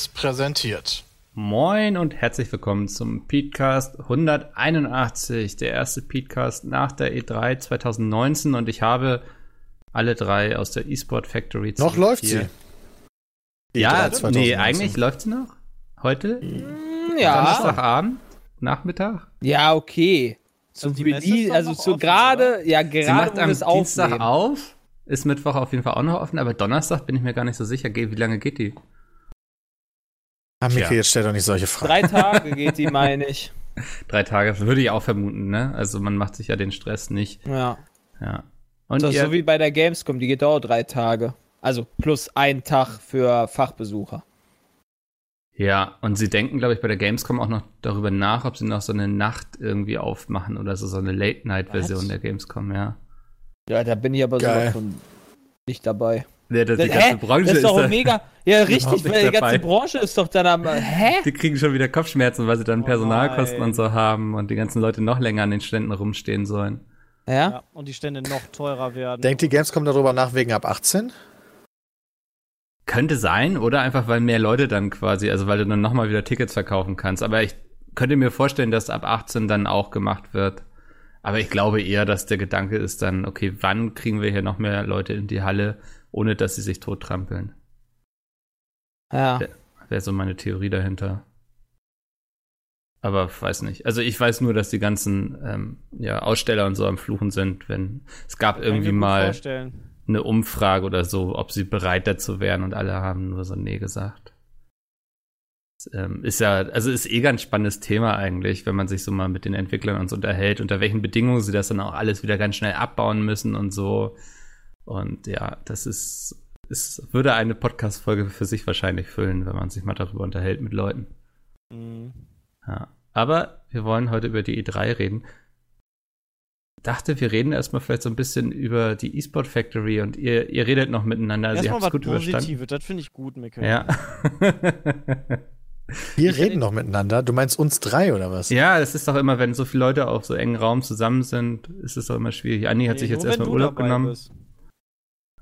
Seriös präsentiert. Moin und herzlich willkommen zum Petecast 181, der erste Petecast nach der E3 2019 und ich habe alle drei aus der eSport Factory. Noch läuft sie. Ja, E nee, eigentlich läuft sie noch. Heute? Ja. Donnerstagabend? Nachmittag? Ja, okay. Zum ist Release, also offen, gerade, ja, Sie gerade macht wo wir am es Dienstag aufnehmen. auf. Ist Mittwoch auf jeden Fall auch noch offen, aber Donnerstag bin ich mir gar nicht so sicher. Wie lange geht die? Ah, Miki, jetzt stell doch nicht solche Fragen. Drei Tage geht die, meine ich. Drei Tage würde ich auch vermuten, ne? Also man macht sich ja den Stress nicht. Ja. Ja. Und Das ist ihr, so wie bei der Gamescom, die geht auch drei Tage. Also plus ein Tag für Fachbesucher. ja, und sie denken, glaube ich, bei der Gamescom auch noch darüber nach, ob sie noch so eine Nacht irgendwie aufmachen oder so, so eine Late-Night-Version der Gamescom, ja. Ja, da bin ich aber Geil. sowas von nicht dabei. Ja das, die Hä? ganze Branche das ist doch da- mega. Ja, richtig, weil die ganze. Branche ist doch dann am. Hä? Die kriegen schon wieder Kopfschmerzen, weil sie dann Oh Personalkosten nein. und so haben und die ganzen Leute noch länger an den Ständen rumstehen sollen. Ja? Ja, und die Stände noch teurer werden. Denkt die Gamescom darüber nach wegen ab 18? Könnte sein, oder einfach, weil mehr Leute dann quasi, also weil du dann nochmal wieder Tickets verkaufen kannst. Aber ich könnte mir vorstellen, dass ab 18 dann auch gemacht wird. Aber ich glaube eher, dass der Gedanke ist dann, okay, wann kriegen wir hier noch mehr Leute in die Halle, ohne dass sie sich tottrampeln? Ja. Wäre so meine Theorie dahinter. Aber weiß nicht. Also ich weiß nur, dass die ganzen ähm, ja, Aussteller und so am Fluchen sind, wenn es gab irgendwie mal vorstellen. eine Umfrage oder so, ob sie bereit dazu wären und alle haben nur so Nee gesagt. Das, ähm, ist ja, also ist eh ganz spannendes Thema eigentlich, wenn man sich so mal mit den Entwicklern und so unterhält, unter welchen Bedingungen sie das dann auch alles wieder ganz schnell abbauen müssen und so. Und ja, das ist, ist würde eine Podcast-Folge für sich wahrscheinlich füllen, wenn man sich mal darüber unterhält mit Leuten. Mhm. Ja. Aber wir wollen heute über die E3 reden. Dachte, wir reden erstmal vielleicht so ein bisschen über die eSport Factory und ihr, ihr redet noch miteinander. Also ihr Erstmal habt was es gut überstanden. Positives, das finde ich gut, Mikkel. Ja. Wir reden noch miteinander. Du meinst uns drei oder was? ja, es ist doch immer, wenn so viele Leute auf so engen Raum zusammen sind, ist es doch immer schwierig. Anni hat Nee, sich jetzt erstmal Urlaub genommen. bist.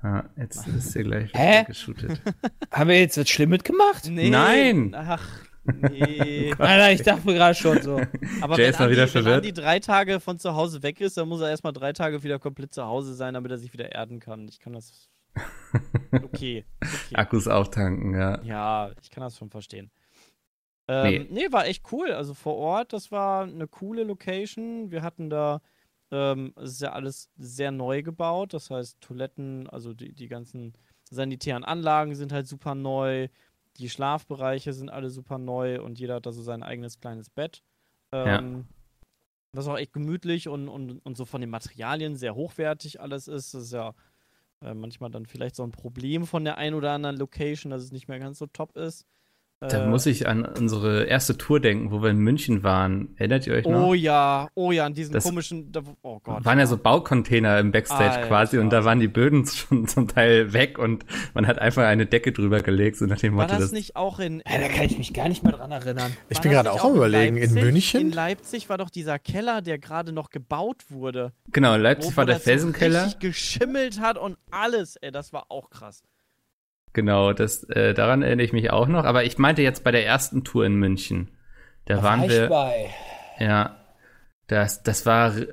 Ja, jetzt ist sie gleich Hä? geshootet. Haben wir jetzt was Schlimmes gemacht? Nee, Nein. Ach, nee. Nein, nein, ich dachte mir gerade schon so. Aber Jay wenn ist mal Andi, wieder wenn. Andi drei Tage von zu Hause weg ist, dann muss er erstmal drei Tage wieder komplett zu Hause sein, damit er sich wieder erden kann. Ich kann das. Okay. okay. Akkus auftanken, ja. Ja, ich kann das schon verstehen. Ähm, nee. war echt cool. Also vor Ort, das war eine coole Location. Wir hatten da, ähm, es ist ja alles sehr neu gebaut. Das heißt, Toiletten, also die, die ganzen sanitären Anlagen sind halt super neu. Die Schlafbereiche sind alle super neu und jeder hat da so sein eigenes kleines Bett. Ähm, Was auch echt gemütlich und, und, und so von den Materialien sehr hochwertig alles ist. Das ist ja äh, manchmal dann vielleicht so ein Problem von der ein oder anderen Location, dass es nicht mehr ganz so top ist. Da Äh, muss ich an unsere erste Tour denken, wo wir in München waren. Erinnert ihr euch noch? Oh ja, oh ja, an diesen Das komischen. Da, oh Gott. waren ja so Baucontainer im Backstage Alter. quasi und da waren die Böden schon zum Teil weg und man hat einfach eine Decke drüber gelegt, so nach dem War Motto, das das nicht auch in. Ja, da kann ich mich gar nicht mehr dran erinnern. Ich war bin gerade auch am überlegen, in Leipzig? München? In Leipzig war doch dieser Keller, der gerade noch gebaut wurde. genau, Leipzig wo war der Felsenkeller. richtig geschimmelt hat und alles. Ey, das war auch krass. Genau, das äh, daran erinnere ich mich auch noch, aber ich meinte jetzt bei der ersten Tour in München. Da waren war wir bei. Ja, das, das war äh,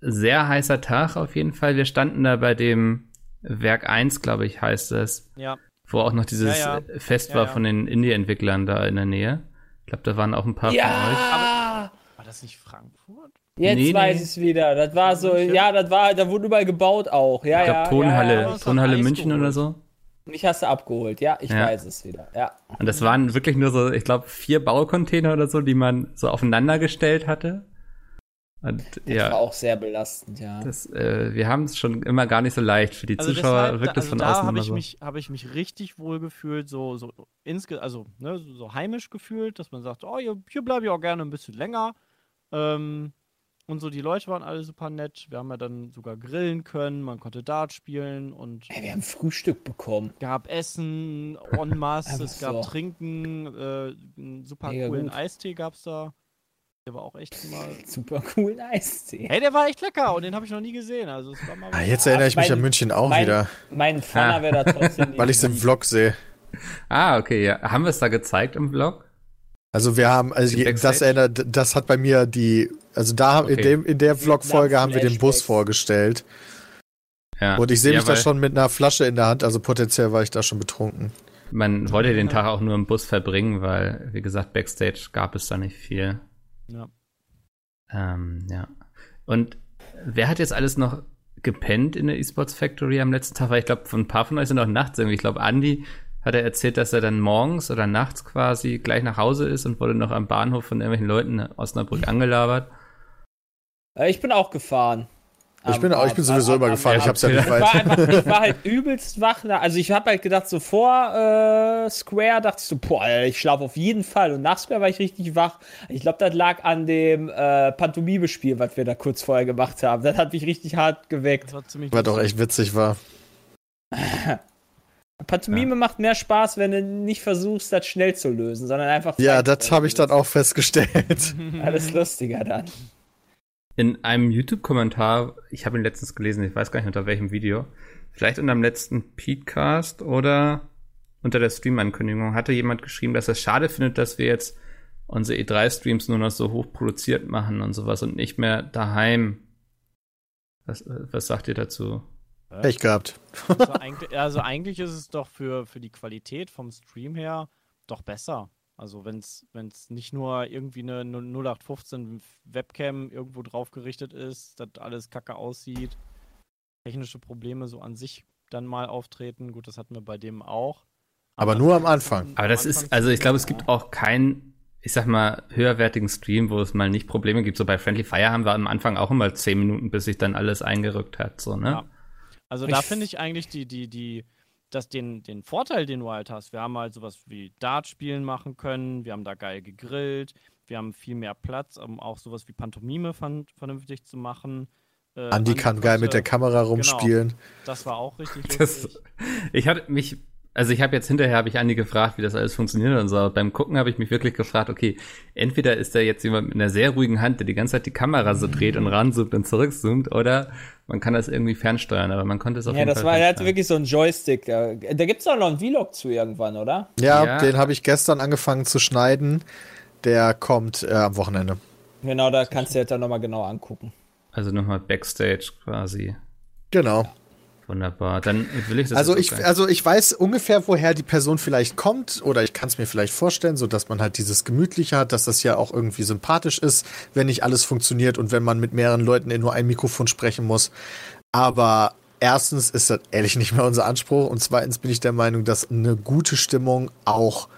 sehr heißer Tag auf jeden Fall. Wir standen da bei dem Werk 1, glaube ich, heißt es, Ja. wo auch noch dieses Ja, ja. äh, Fest Ja, war ja. von den Indie-Entwicklern da in der Nähe. Ich glaube, da waren auch ein paar von euch. Ja! War das nicht Frankfurt? Jetzt Nee, weiß nee. ich es wieder. Das war so, ja, das war, da wurde überall gebaut auch. Ja, Ich glaube, ja. Tonhalle, Ja, ja. Tonhalle München oder so. Mich hast du abgeholt. Ja, ich Ja. weiß es wieder. Ja. Und das waren wirklich nur so, ich glaube, vier Baucontainer oder so, die man so aufeinander gestellt hatte. Und Das war ja, auch sehr belastend, ja. das, äh, wir haben es schon immer gar nicht so leicht. Für die Also Zuschauer deshalb, wirkt da, es also von da außen habe immer ich, so. mich, hab ich mich richtig wohl gefühlt, so, so, insge also, ne, so, so heimisch gefühlt, dass man sagt, oh, hier, hier bleibe ich auch gerne ein bisschen länger. Ähm, und so, die Leute waren alle super nett. Wir haben ja dann sogar grillen können, man konnte Dart spielen und Ey, wir haben Frühstück bekommen. gab Essen en masse, es gab so. Trinken, äh, einen super Mega coolen gut. Eistee gab's da. Der war auch echt mal. Super coolen Eistee. Hey, der war echt lecker und den habe ich noch nie gesehen. Also es war mal Ah, jetzt erinnere ich mich mein- an München auch mein- wieder, Mein Pfanner Ah. wäre da trotzdem weil ich es im Vlog sehe. ah, okay, ja. Haben wir es da gezeigt im Vlog? Also wir haben, also Die das erinnert, das hat bei mir die, also da haben in Okay. dem in der Vlog-Folge haben wir den Bus vorgestellt Ja. und ich sehe ja, mich da schon mit einer Flasche in der Hand, also potenziell war ich da schon betrunken. Man wollte den Tag auch nur im Bus verbringen, weil, wie gesagt, Backstage gab es da nicht viel. Ja. Ähm, ja. Und wer hat jetzt alles noch gepennt in der Esports Factory am letzten Tag? Weil ich glaube, von ein paar von euch sind auch nachts irgendwie. Ich glaube, Andy hat er erzählt, dass er dann morgens oder nachts quasi gleich nach Hause ist und wurde noch am Bahnhof von irgendwelchen Leuten in Osnabrück angelabert. Äh, Ich bin auch gefahren. Ich bin auch, ich bin sowieso immer gefahren, ich hab's ja nicht Ich war, weit. einfach, ich war halt übelst wach. Also ich habe halt gedacht, so vor äh, Square dachte ich so, boah, ich schlafe auf jeden Fall. Und nach Square war ich richtig wach. Ich glaube, das lag an dem äh, Pantomime-Spiel, was wir da kurz vorher gemacht haben. Das hat mich richtig hart geweckt. Das war Was doch echt witzig war. Pantomime macht mehr Spaß, wenn du nicht versuchst, das schnell zu lösen, sondern einfach. Ja, das habe ich dann auch festgestellt. Alles lustiger dann. In einem YouTube-Kommentar, ich habe ihn letztens gelesen, ich weiß gar nicht unter welchem Video, vielleicht unter dem letzten Petecast oder unter der Stream-Ankündigung, hatte jemand geschrieben, dass er es schade findet, dass wir jetzt unsere E3-Streams nur noch so hoch produziert machen und sowas und nicht mehr daheim. Was, äh, was sagt ihr dazu? Pech gehabt. Also eigentlich, also eigentlich ist es doch für, für die Qualität vom Stream her doch besser. Also wenn es nicht nur irgendwie eine 0815 Webcam irgendwo drauf gerichtet ist, dass alles kacke aussieht, technische Probleme so an sich dann mal auftreten. Gut, das hatten wir bei dem auch. Aber nur am Anfang. Aber das ist, also ich glaube, es gibt auch keinen, ich sag mal, höherwertigen Stream, wo es mal nicht Probleme gibt. So bei Friendly Fire haben wir am Anfang auch immer zehn Minuten, bis sich dann alles eingerückt hat, so, ne? Ja. Also da finde ich eigentlich die, die, die, das den, den Vorteil, den du halt hast. Wir haben halt sowas wie Dart-Spielen machen können, wir haben da geil gegrillt, wir haben viel mehr Platz, um auch sowas wie Pantomime vernünftig zu machen. Äh, Andi kann geil mit der Kamera rumspielen. Das war auch richtig Das, ich hatte mich, also ich habe jetzt hinterher habe ich Andi gefragt, wie das alles funktioniert und so. Aber beim Gucken habe ich mich wirklich gefragt, okay, entweder ist da jetzt jemand mit einer sehr ruhigen Hand, der die ganze Zeit die Kamera so dreht und ranzoomt und zurückzoomt, oder man kann das irgendwie fernsteuern, aber man konnte es auf Ja, jeden das Fall war, er hatte fernsteuern. wirklich so einen Joystick. Da, da gibt's doch noch einen Vlog zu irgendwann, oder? Ja, Ja. den habe ich gestern angefangen zu schneiden. Der kommt äh, am Wochenende. Genau, da kannst du dir dann nochmal genau angucken. Also nochmal Backstage quasi. Genau. Wunderbar. Dann will ich das Also ich, also ich weiß ungefähr, woher die Person vielleicht kommt, oder ich kann es mir vielleicht vorstellen, so dass man halt dieses Gemütliche hat, dass das ja auch irgendwie sympathisch ist, wenn nicht alles funktioniert und wenn man mit mehreren Leuten in nur ein Mikrofon sprechen muss. Aber erstens ist das ehrlich nicht mehr unser Anspruch und zweitens bin ich der Meinung, dass eine gute Stimmung auch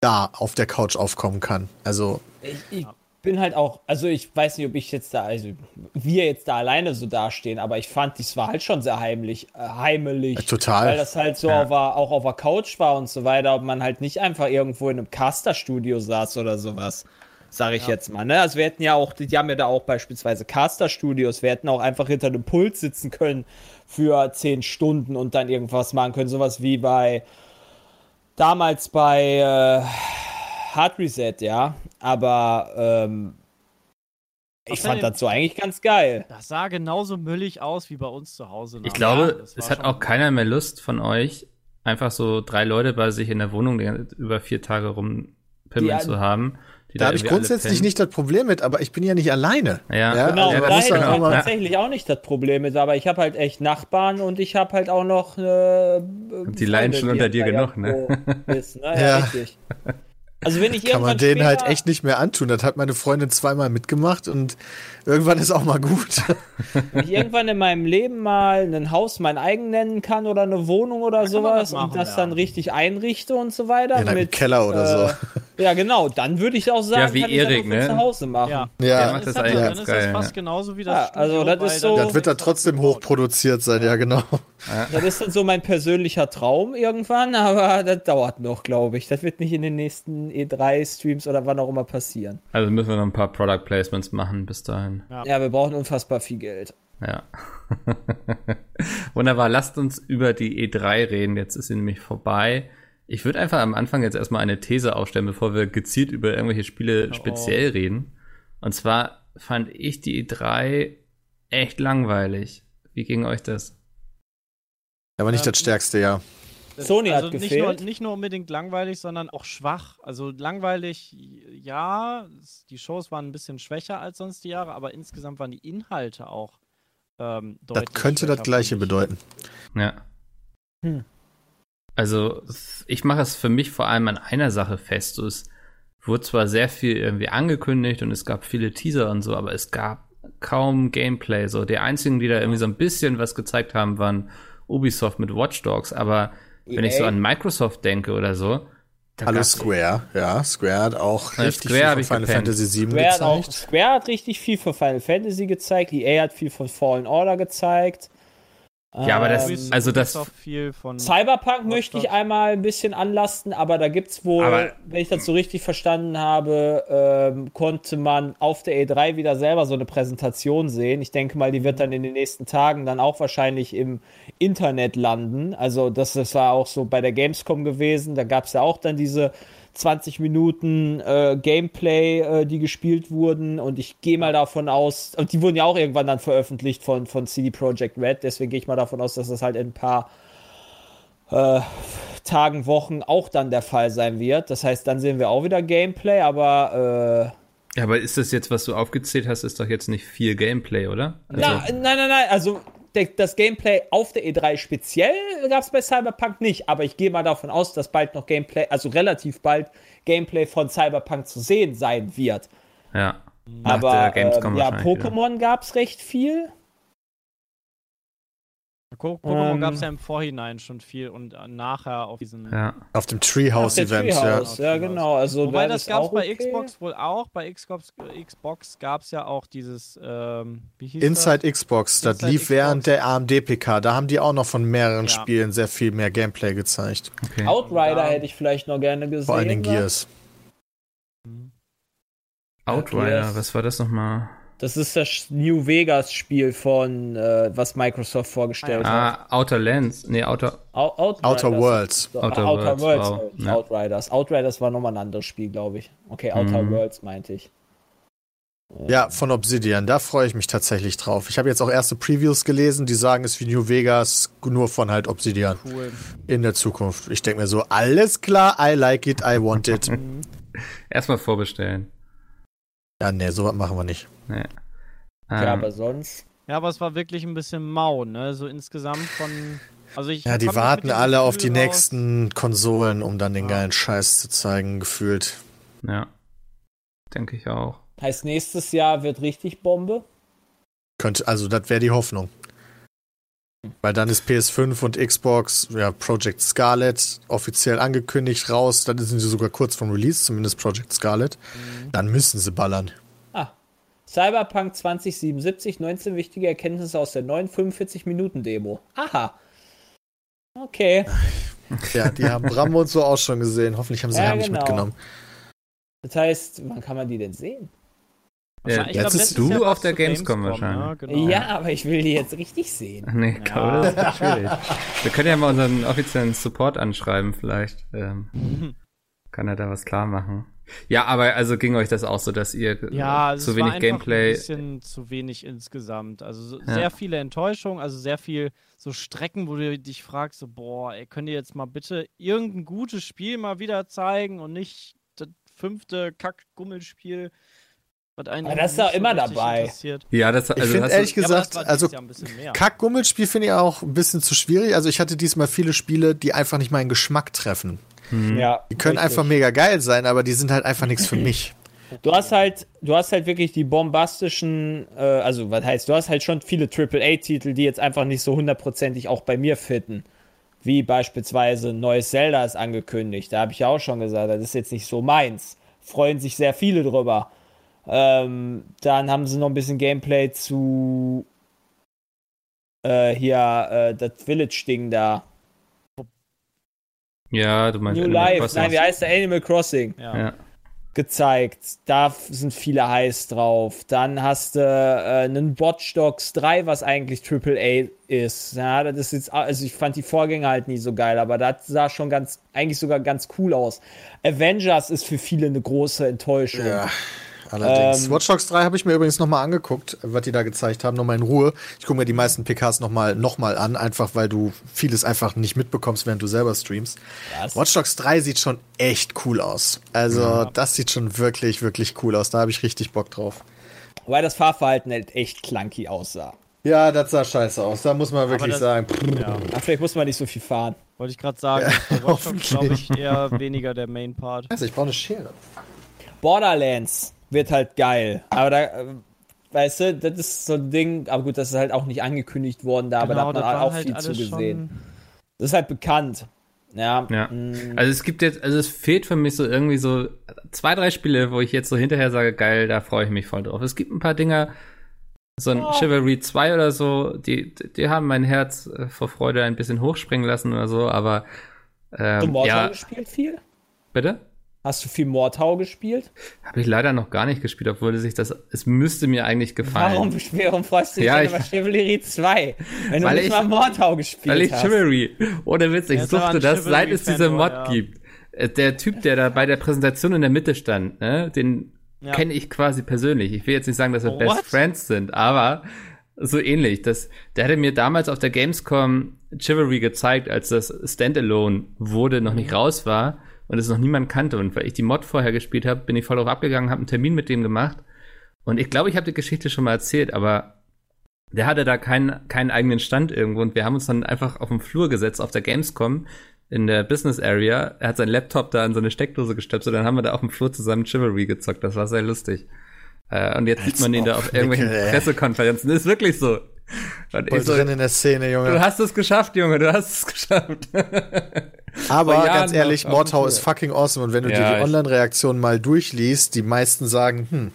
da auf der Couch aufkommen kann. Also Ich, ich bin halt auch, also ich weiß nicht, ob ich jetzt da, also wir jetzt da alleine so dastehen, aber ich fand, das war halt schon sehr heimlich, äh, heimelig. Total. Weil das halt so Ja. auf, der- auch auf der Couch war und so weiter, ob man halt nicht einfach irgendwo in einem Caster-Studio saß oder sowas. Sag ich jetzt mal, ne? Also wir hätten ja auch, die haben ja da auch beispielsweise Caster-Studios, wir hätten auch einfach hinter einem Pult sitzen können für zehn Stunden und dann irgendwas machen können. Sowas wie bei damals bei äh, Hard Reset, ja. Aber ähm, ich fand das so eigentlich ganz geil. Das sah genauso müllig aus wie bei uns zu Hause. Ich glaube, es hat auch keiner mehr Lust von euch, einfach so drei Leute bei sich in der Wohnung über vier Tage rumpimmeln Die- zu haben. Die da habe ich grundsätzlich nicht das Problem mit, aber ich bin ja nicht alleine. Ja. Genau, ja, da ist hätte dann ich halt mal- tatsächlich auch nicht das Problem mit, aber ich habe halt echt Nachbarn und ich habe halt auch noch äh, Die leiden schon unter dir genug, ne? Ist, ne? Ja, Ja. richtig. Also wenn ich Kann man denen halt echt nicht mehr antun. Das hat meine Freundin zweimal mitgemacht und irgendwann ist auch mal gut. Wenn ich irgendwann in meinem Leben mal ein Haus mein eigen nennen kann oder eine Wohnung oder man sowas das machen, und das ja. dann richtig einrichte und so weiter. In einem mit, Keller oder äh, Ja, genau. Dann würde ich auch sagen, Ja, wie kann Erik, ich das ne? zu Hause machen. Ja. Ja, Der ja macht das Ist eigentlich dann, ganz dann ist geil, das fast ja. genauso wie das Ja, also Studio, das ist so- dann das wird dann trotzdem hochproduziert sein, ja genau. Das ist dann so mein persönlicher Traum irgendwann, aber das dauert noch, glaube ich. Das wird nicht in den nächsten E3-Streams oder wann auch immer passieren. Also müssen wir noch ein paar Product Placements machen bis dahin. Ja. Ja, wir brauchen unfassbar viel Geld. Ja. Wunderbar, lasst uns über die E3 reden. Jetzt ist sie nämlich vorbei. Ich würde einfach am Anfang jetzt erstmal eine These aufstellen, bevor wir gezielt über irgendwelche Spiele Oh. speziell reden. Und zwar fand ich die E3 echt langweilig. Wie ging euch das? Aber nicht Ähm, das stärkste Jahr. Sony also hat nicht gefehlt. nur, nicht nur unbedingt langweilig, sondern auch schwach. Also langweilig, ja, die Shows waren ein bisschen schwächer als sonst die Jahre, aber insgesamt waren die Inhalte auch ähm, Das könnte das gleiche bedeuten. Ja. Hm. Also, ich mache es für mich vor allem an einer Sache fest. Es wurde zwar sehr viel irgendwie angekündigt und es gab viele Teaser und so, aber es gab kaum Gameplay. So, die einzigen, die da irgendwie so ein bisschen was gezeigt haben, waren Ubisoft mit Watch Dogs. Aber wenn ich so EA? an Microsoft denke oder so, da Hallo Square, ja. Square hat auch Ja, richtig Square viel ich von Final gepennt. Fantasy VII Square hat, auch, gezeigt. Square hat richtig viel für Final Fantasy gezeigt, EA hat viel von Fallen Order gezeigt. Ja, aber das- Ähm, Ubisoft also das- auch viel von Cyberpunk möchte ich einmal ein bisschen anlasten, aber da gibt's wohl, Aber- wenn ich das so richtig verstanden habe, ähm, konnte man auf der E3 wieder selber so eine Präsentation sehen. Ich denke mal, die wird dann in den nächsten Tagen dann auch wahrscheinlich im Internet landen. Also das, das war auch so bei der Gamescom gewesen. Da gab's ja auch dann diese 20 Minuten äh, Gameplay, äh, die gespielt wurden. Und ich gehe mal davon aus, und die wurden ja auch irgendwann dann veröffentlicht von, von CD Projekt Red. Deswegen gehe ich mal davon aus, dass das halt in ein paar äh, Tagen, Wochen auch dann der Fall sein wird. Das heißt, dann sehen wir auch wieder Gameplay, aber Ja, aber ist das jetzt, was du aufgezählt hast, ist doch jetzt nicht viel Gameplay, oder? äh, na, nein, nein, nein, also das Gameplay auf der E3 speziell gab es bei Cyberpunk nicht, aber ich gehe mal davon aus, dass bald noch Gameplay, also relativ bald Gameplay von Cyberpunk zu sehen sein wird. ja. Aber ähm, ja. Pokémon gab es recht viel. Po- Pokémon Ähm, gab es ja im Vorhinein schon viel und äh, nachher auf diesen. Ja. Auf dem Treehouse-Event, ja. Treehouse, ja. genau. Also Wobei das gab es bei okay. Xbox wohl auch. Bei Xbox, Xbox gab es ja auch dieses, ähm, wie hieß Inside Xbox, das Inside lief Xbox. während der AMD-PK. Da haben die auch noch von mehreren Ja. Spielen sehr viel mehr Gameplay gezeigt. Okay. Outrider Ja. hätte ich vielleicht noch gerne gesehen. Vor allen Dingen? Gears. Outrider, Yes. was war das nochmal? Das ist das New Vegas Spiel von, äh, was Microsoft vorgestellt hat. Ah, Outer Lands. Nee, Outer. Out Outriders. Outer Worlds. So, Outer ah, Outer Worlds, Worlds, wow. Ja. Outriders. Outriders war nochmal ein anderes Spiel, glaube ich. Okay, Outer Mhm. Worlds meinte ich. Ja, von Obsidian, da freue ich mich tatsächlich drauf. Ich habe jetzt auch erste Previews gelesen, die sagen, es ist wie New Vegas, nur von halt Obsidian Cool. in der Zukunft. Ich denke mir so, alles klar, I like it, I want it. Erstmal vorbestellen. Ja, nee, sowas machen wir nicht. Nee. Ja, Ähm, aber sonst. Ja, aber es war wirklich ein bisschen mau, ne? So insgesamt von. Also ich Ja, die warten alle auf die Gefühl raus- nächsten Konsolen, um dann den Ja. geilen Scheiß zu zeigen, gefühlt. ja. Denke ich auch. Heißt, nächstes Jahr wird richtig Bombe. Könnte, also das wäre die Hoffnung. Weil dann ist PS5 und Xbox, ja, Project Scarlet offiziell angekündigt raus. Dann sind sie sogar kurz vom Release, zumindest Project Scarlet. Dann müssen sie ballern. Ah. Cyberpunk 2077, 19 wichtige Erkenntnisse aus der neuen 45-Minuten-Demo. Aha. Okay. Ja, die haben Brambo und so auch schon gesehen. Hoffentlich haben sie Ja, heimlich genau. mitgenommen. Das heißt, wann kann man die denn sehen? Wahrscheinlich- Ja, glaub, letztes- letztes du Jahr auf der zu Gamescom wahrscheinlich. Ne? Genau. Ja, aber ich will die jetzt richtig sehen. Nee, Ja. glaube das ist schwierig. Wir können ja mal unseren offiziellen Support anschreiben, vielleicht. Ähm, kann er da was klar machen. Ja, aber also ging euch das auch so, dass ihr äh, Ja, also zu es wenig Gameplay. ein bisschen zu wenig insgesamt. Also so, Ja. sehr viele Enttäuschungen, also sehr viel so Strecken, wo du dich fragst, so, boah, ey, könnt ihr jetzt mal bitte irgendein gutes Spiel mal wieder zeigen und nicht das fünfte Kack-Gummelspiel, einen Aber das ist doch immer richtig dabei. Ja, das also Ich finde du- ehrlich Ja, gesagt, war also. Kack-Gummelspiel finde ich auch ein bisschen zu schwierig. Also ich hatte diesmal viele Spiele, die einfach nicht meinen Geschmack treffen. Mhm. Ja. Die können richtig. einfach mega geil sein, aber die sind halt einfach nichts für mich. Du hast halt, du hast halt wirklich die bombastischen, äh, also was heißt, du hast halt schon viele AAA-Titel, die jetzt einfach nicht so hundertprozentig auch bei mir fitten. Wie beispielsweise neues Zelda ist angekündigt. Da habe ich ja auch schon gesagt, das ist jetzt nicht so meins. Freuen sich sehr viele drüber. Ähm, dann haben sie noch ein bisschen Gameplay zu äh, hier äh, das Village-Ding da. ja, du meinst New Animal Life, Crossing. nein, wie heißt der Animal Crossing? Ja. Ja. gezeigt. Da sind viele heiß drauf. Dann hast du äh, einen Watch Dogs 3, was eigentlich AAA ist. Ja, das ist jetzt, also ich fand die Vorgänger halt nie so geil, aber das sah schon ganz, eigentlich sogar ganz cool aus. Avengers ist für viele eine große Enttäuschung. Ja. Allerdings. Ähm, Watch Dogs 3 habe ich mir übrigens nochmal angeguckt, was die da gezeigt haben, nochmal in Ruhe. Ich gucke mir die meisten PKs nochmal noch mal an, einfach weil du vieles einfach nicht mitbekommst, während du selber streamst. Was? Watch Dogs 3 sieht schon echt cool aus. Also, ja. das sieht schon wirklich, wirklich cool aus. Da habe ich richtig Bock drauf. Wobei das Fahrverhalten halt echt clunky aussah. Ja, das sah scheiße aus. Da muss man wirklich das, sagen. Ja. Ach, vielleicht muss man nicht so viel fahren. Wollte ich gerade sagen. Ja, Watch Dogs, glaube ich, eher weniger der Main Part. Also, ich brauche eine Schere. Borderlands wird halt geil. Aber da, äh, weißt du, das ist so ein Ding, aber gut, das ist halt auch nicht angekündigt worden da, genau, aber da hat man auch halt viel zugesehen. Das ist halt bekannt. Ja. ja. Mm. Also es gibt jetzt, also es fehlt für mich so irgendwie so zwei, drei Spiele, wo ich jetzt so hinterher sage, geil, da freue ich mich voll drauf. Es gibt ein paar Dinger, so ein oh. Chivalry 2 oder so, die, die haben mein Herz äh, vor Freude ein bisschen hochspringen lassen oder so, aber ähm, du Mortal ja. gespielt viel? Bitte? Hast du viel Mortau gespielt? Habe ich leider noch gar nicht gespielt, obwohl sich das, es müsste mir eigentlich gefallen. Warum, warum freust du dich ja, denn über Chivalry 2, wenn du nicht ich, mal Mortau gespielt hast? Weil ich Chivalry, ohne Witz, ich suchte das, seit es diese Mod ja. gibt. Äh, der Typ, der da bei der Präsentation in der Mitte stand, ne, den ja. kenne ich quasi persönlich. Ich will jetzt nicht sagen, dass wir What? Best Friends sind, aber so ähnlich. Das, der hatte mir damals auf der Gamescom Chivalry gezeigt, als das Standalone wurde, noch nicht raus war und es noch niemand kannte. Und weil ich die Mod vorher gespielt habe, bin ich voll drauf abgegangen, habe einen Termin mit dem gemacht. Und ich glaube, ich habe die Geschichte schon mal erzählt, aber der hatte da keinen, keinen eigenen Stand irgendwo und wir haben uns dann einfach auf den Flur gesetzt auf der Gamescom in der Business Area. Er hat seinen Laptop da in so eine Steckdose gestöpselt, dann haben wir da auf dem Flur zusammen Chivalry gezockt. Das war sehr lustig. Äh, und jetzt Als sieht man ihn da auf irgendwelchen ey. Pressekonferenzen. Das ist wirklich so. Und Voll so, drin in der Szene, Junge. Du hast es geschafft, Junge, du hast es geschafft. Aber ganz ehrlich, Mordhau ist fucking awesome. Und wenn du ja, dir die Online-Reaktionen mal durchliest, die meisten sagen, hm,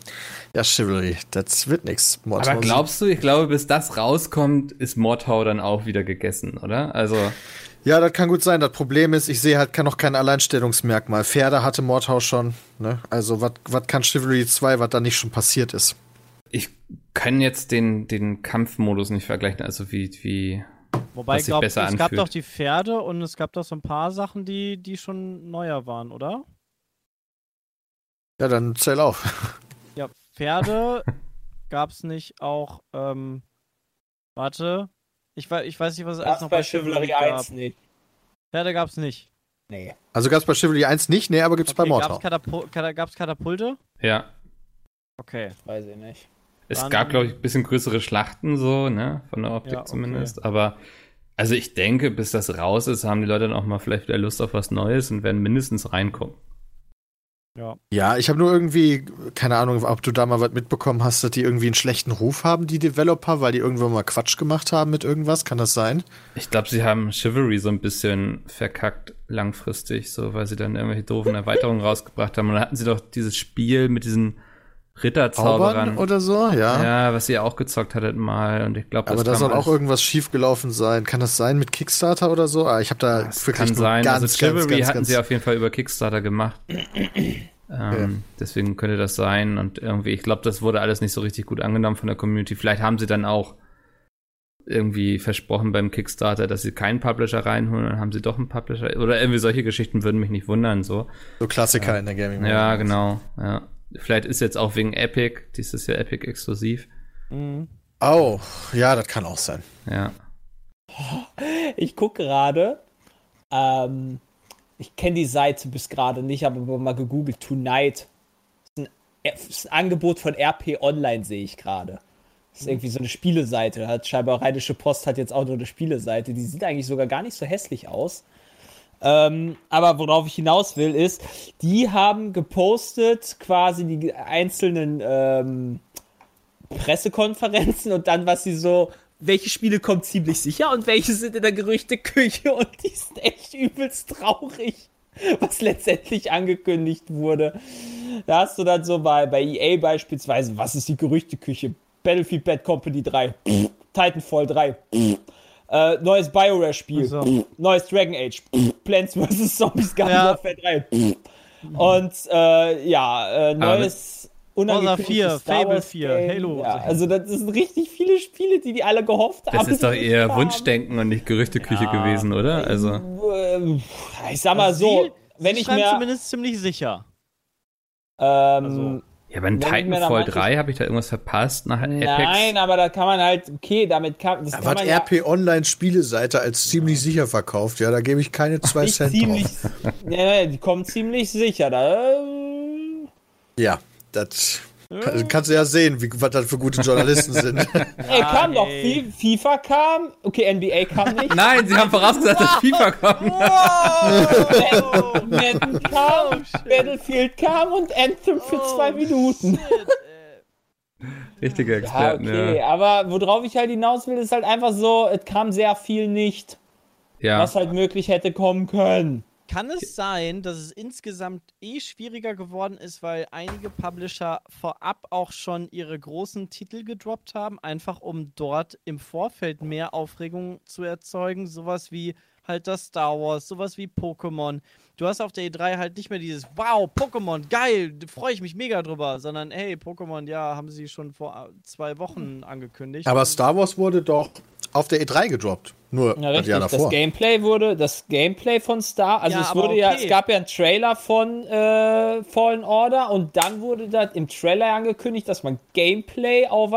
ja, Chivalry, das wird nix. Aber glaubst du, ich glaube, bis das rauskommt, ist Mordhau dann auch wieder gegessen, oder? Also. Ja, das kann gut sein. Das Problem ist, ich sehe halt noch kein Alleinstellungsmerkmal. Pferde hatte Mordhau schon. Ne? Also, was kann Chivalry 2, was da nicht schon passiert ist? Ich kann jetzt den, den Kampfmodus nicht vergleichen, also wie, wie Wobei, ich glaube, es anfühlt. gab doch die Pferde und es gab doch so ein paar Sachen, die, die schon neuer waren, oder? Ja, dann zähl auf. Ja, Pferde gab es nicht auch, ähm, warte, ich, ich weiß nicht, was es alles noch bei Chivalry gab. 1 nicht. Pferde gab es nicht. Nee. Also gab es bei Chivalry 1 nicht, nee, aber gibt es okay, bei Mortal. Gab es Katapulte? Ja. Okay. Weiß ich nicht. Es gab, glaube ich, ein bisschen größere Schlachten so, ne? Von der Optik ja, okay. zumindest. Aber also ich denke, bis das raus ist, haben die Leute dann auch mal vielleicht wieder Lust auf was Neues und werden mindestens reinkommen. Ja. Ja, ich habe nur irgendwie, keine Ahnung, ob du da mal was mitbekommen hast, dass die irgendwie einen schlechten Ruf haben, die Developer, weil die irgendwann mal Quatsch gemacht haben mit irgendwas. Kann das sein? Ich glaube, sie haben Chivalry so ein bisschen verkackt langfristig, so weil sie dann irgendwelche doofen Erweiterungen rausgebracht haben. Und dann hatten sie doch dieses Spiel mit diesen Ritterzauberern oder so, ja. Ja, was ihr auch gezockt hattet mal und ich glaube, Aber da soll auch irgendwas schiefgelaufen sein. Kann das sein mit Kickstarter oder so? Ah, ich habe da das wirklich kann sein. Ganz, also Chivalry ganz, ganz, hatten sie auf jeden Fall über Kickstarter gemacht. ähm, ja. Deswegen könnte das sein und irgendwie, ich glaube, das wurde alles nicht so richtig gut angenommen von der Community. Vielleicht haben sie dann auch irgendwie versprochen beim Kickstarter, dass sie keinen Publisher reinholen, dann haben sie doch einen Publisher oder irgendwie solche Geschichten würden mich nicht wundern so. So Klassiker ja. in der Gaming. Ja, genau. Ja. Vielleicht ist jetzt auch wegen Epic, dieses Jahr Epic exklusiv. Mhm. Oh, ja, das kann auch sein. Ja. Ich gucke gerade. Ähm, ich kenne die Seite bis gerade nicht, aber mal gegoogelt. Tonight. Das ist, ein, das ist ein Angebot von RP Online, sehe ich gerade. Das ist irgendwie so eine Spieleseite. Hat scheinbar Rheinische Post hat jetzt auch nur eine Spieleseite. Die sieht eigentlich sogar gar nicht so hässlich aus. Ähm, aber worauf ich hinaus will, ist, die haben gepostet quasi die einzelnen ähm, Pressekonferenzen und dann, was sie so, welche Spiele kommen ziemlich sicher und welche sind in der Gerüchteküche und die sind echt übelst traurig, was letztendlich angekündigt wurde. Da hast du dann so bei, bei EA beispielsweise, was ist die Gerüchteküche? Battlefield Bad Company 3, pff, Titanfall 3, pff, äh, neues Bioware-Spiel. So. Neues Dragon Age. Plants vs. Zombies Garden ja. Warfare 3. Und äh, ja, äh, neues Forza 4, Fable 4, Halo. Ja, also das sind richtig viele Spiele, die die alle gehofft haben. Das ist doch eher haben. Wunschdenken und nicht Gerüchteküche ja. gewesen, oder? Also äh, ich sag mal also so, sie, wenn sie ich mir zumindest ziemlich sicher. Ähm, also. Ja, aber in Titanfall 3 habe ich da irgendwas verpasst nach Apex. Nein, aber da kann man halt, okay, damit kann. Das da kann hat RP ja, Online Spieleseite als ziemlich sicher verkauft, ja, da gebe ich keine zwei Cent ziemlich, drauf. Ja, die kommen ziemlich sicher. Da, äh, ja, das kann, kannst du ja sehen, wie, was das für gute Journalisten sind. Ey, kam doch. FIFA kam. Okay, NBA kam nicht. Nein, sie haben vorausgesagt, dass FIFA kommt. Wow. Madden kam, oh, Battlefield kam und Anthem für oh, zwei Minuten. Richtige Experten, ja. Okay, ja. aber worauf ich halt hinaus will, ist halt einfach so, es kam sehr viel nicht, ja. was halt möglich hätte kommen können. Kann es sein, dass es insgesamt eh schwieriger geworden ist, weil einige Publisher vorab auch schon ihre großen Titel gedroppt haben, einfach um dort im Vorfeld mehr Aufregung zu erzeugen? Sowas wie halt das Star Wars, sowas wie Pokémon. Du hast auf der E3 halt nicht mehr dieses Wow, Pokémon, geil, freue ich mich mega drüber, sondern hey, Pokémon, ja, haben sie schon vor zwei Wochen angekündigt. Aber Star Wars wurde doch auf der E3 gedroppt. Nur ja, richtig. davor. Das Gameplay wurde, das Gameplay von Star, also ja, es wurde okay. ja, es gab ja einen Trailer von äh, Fallen Order und dann wurde das im Trailer angekündigt, dass man Gameplay auf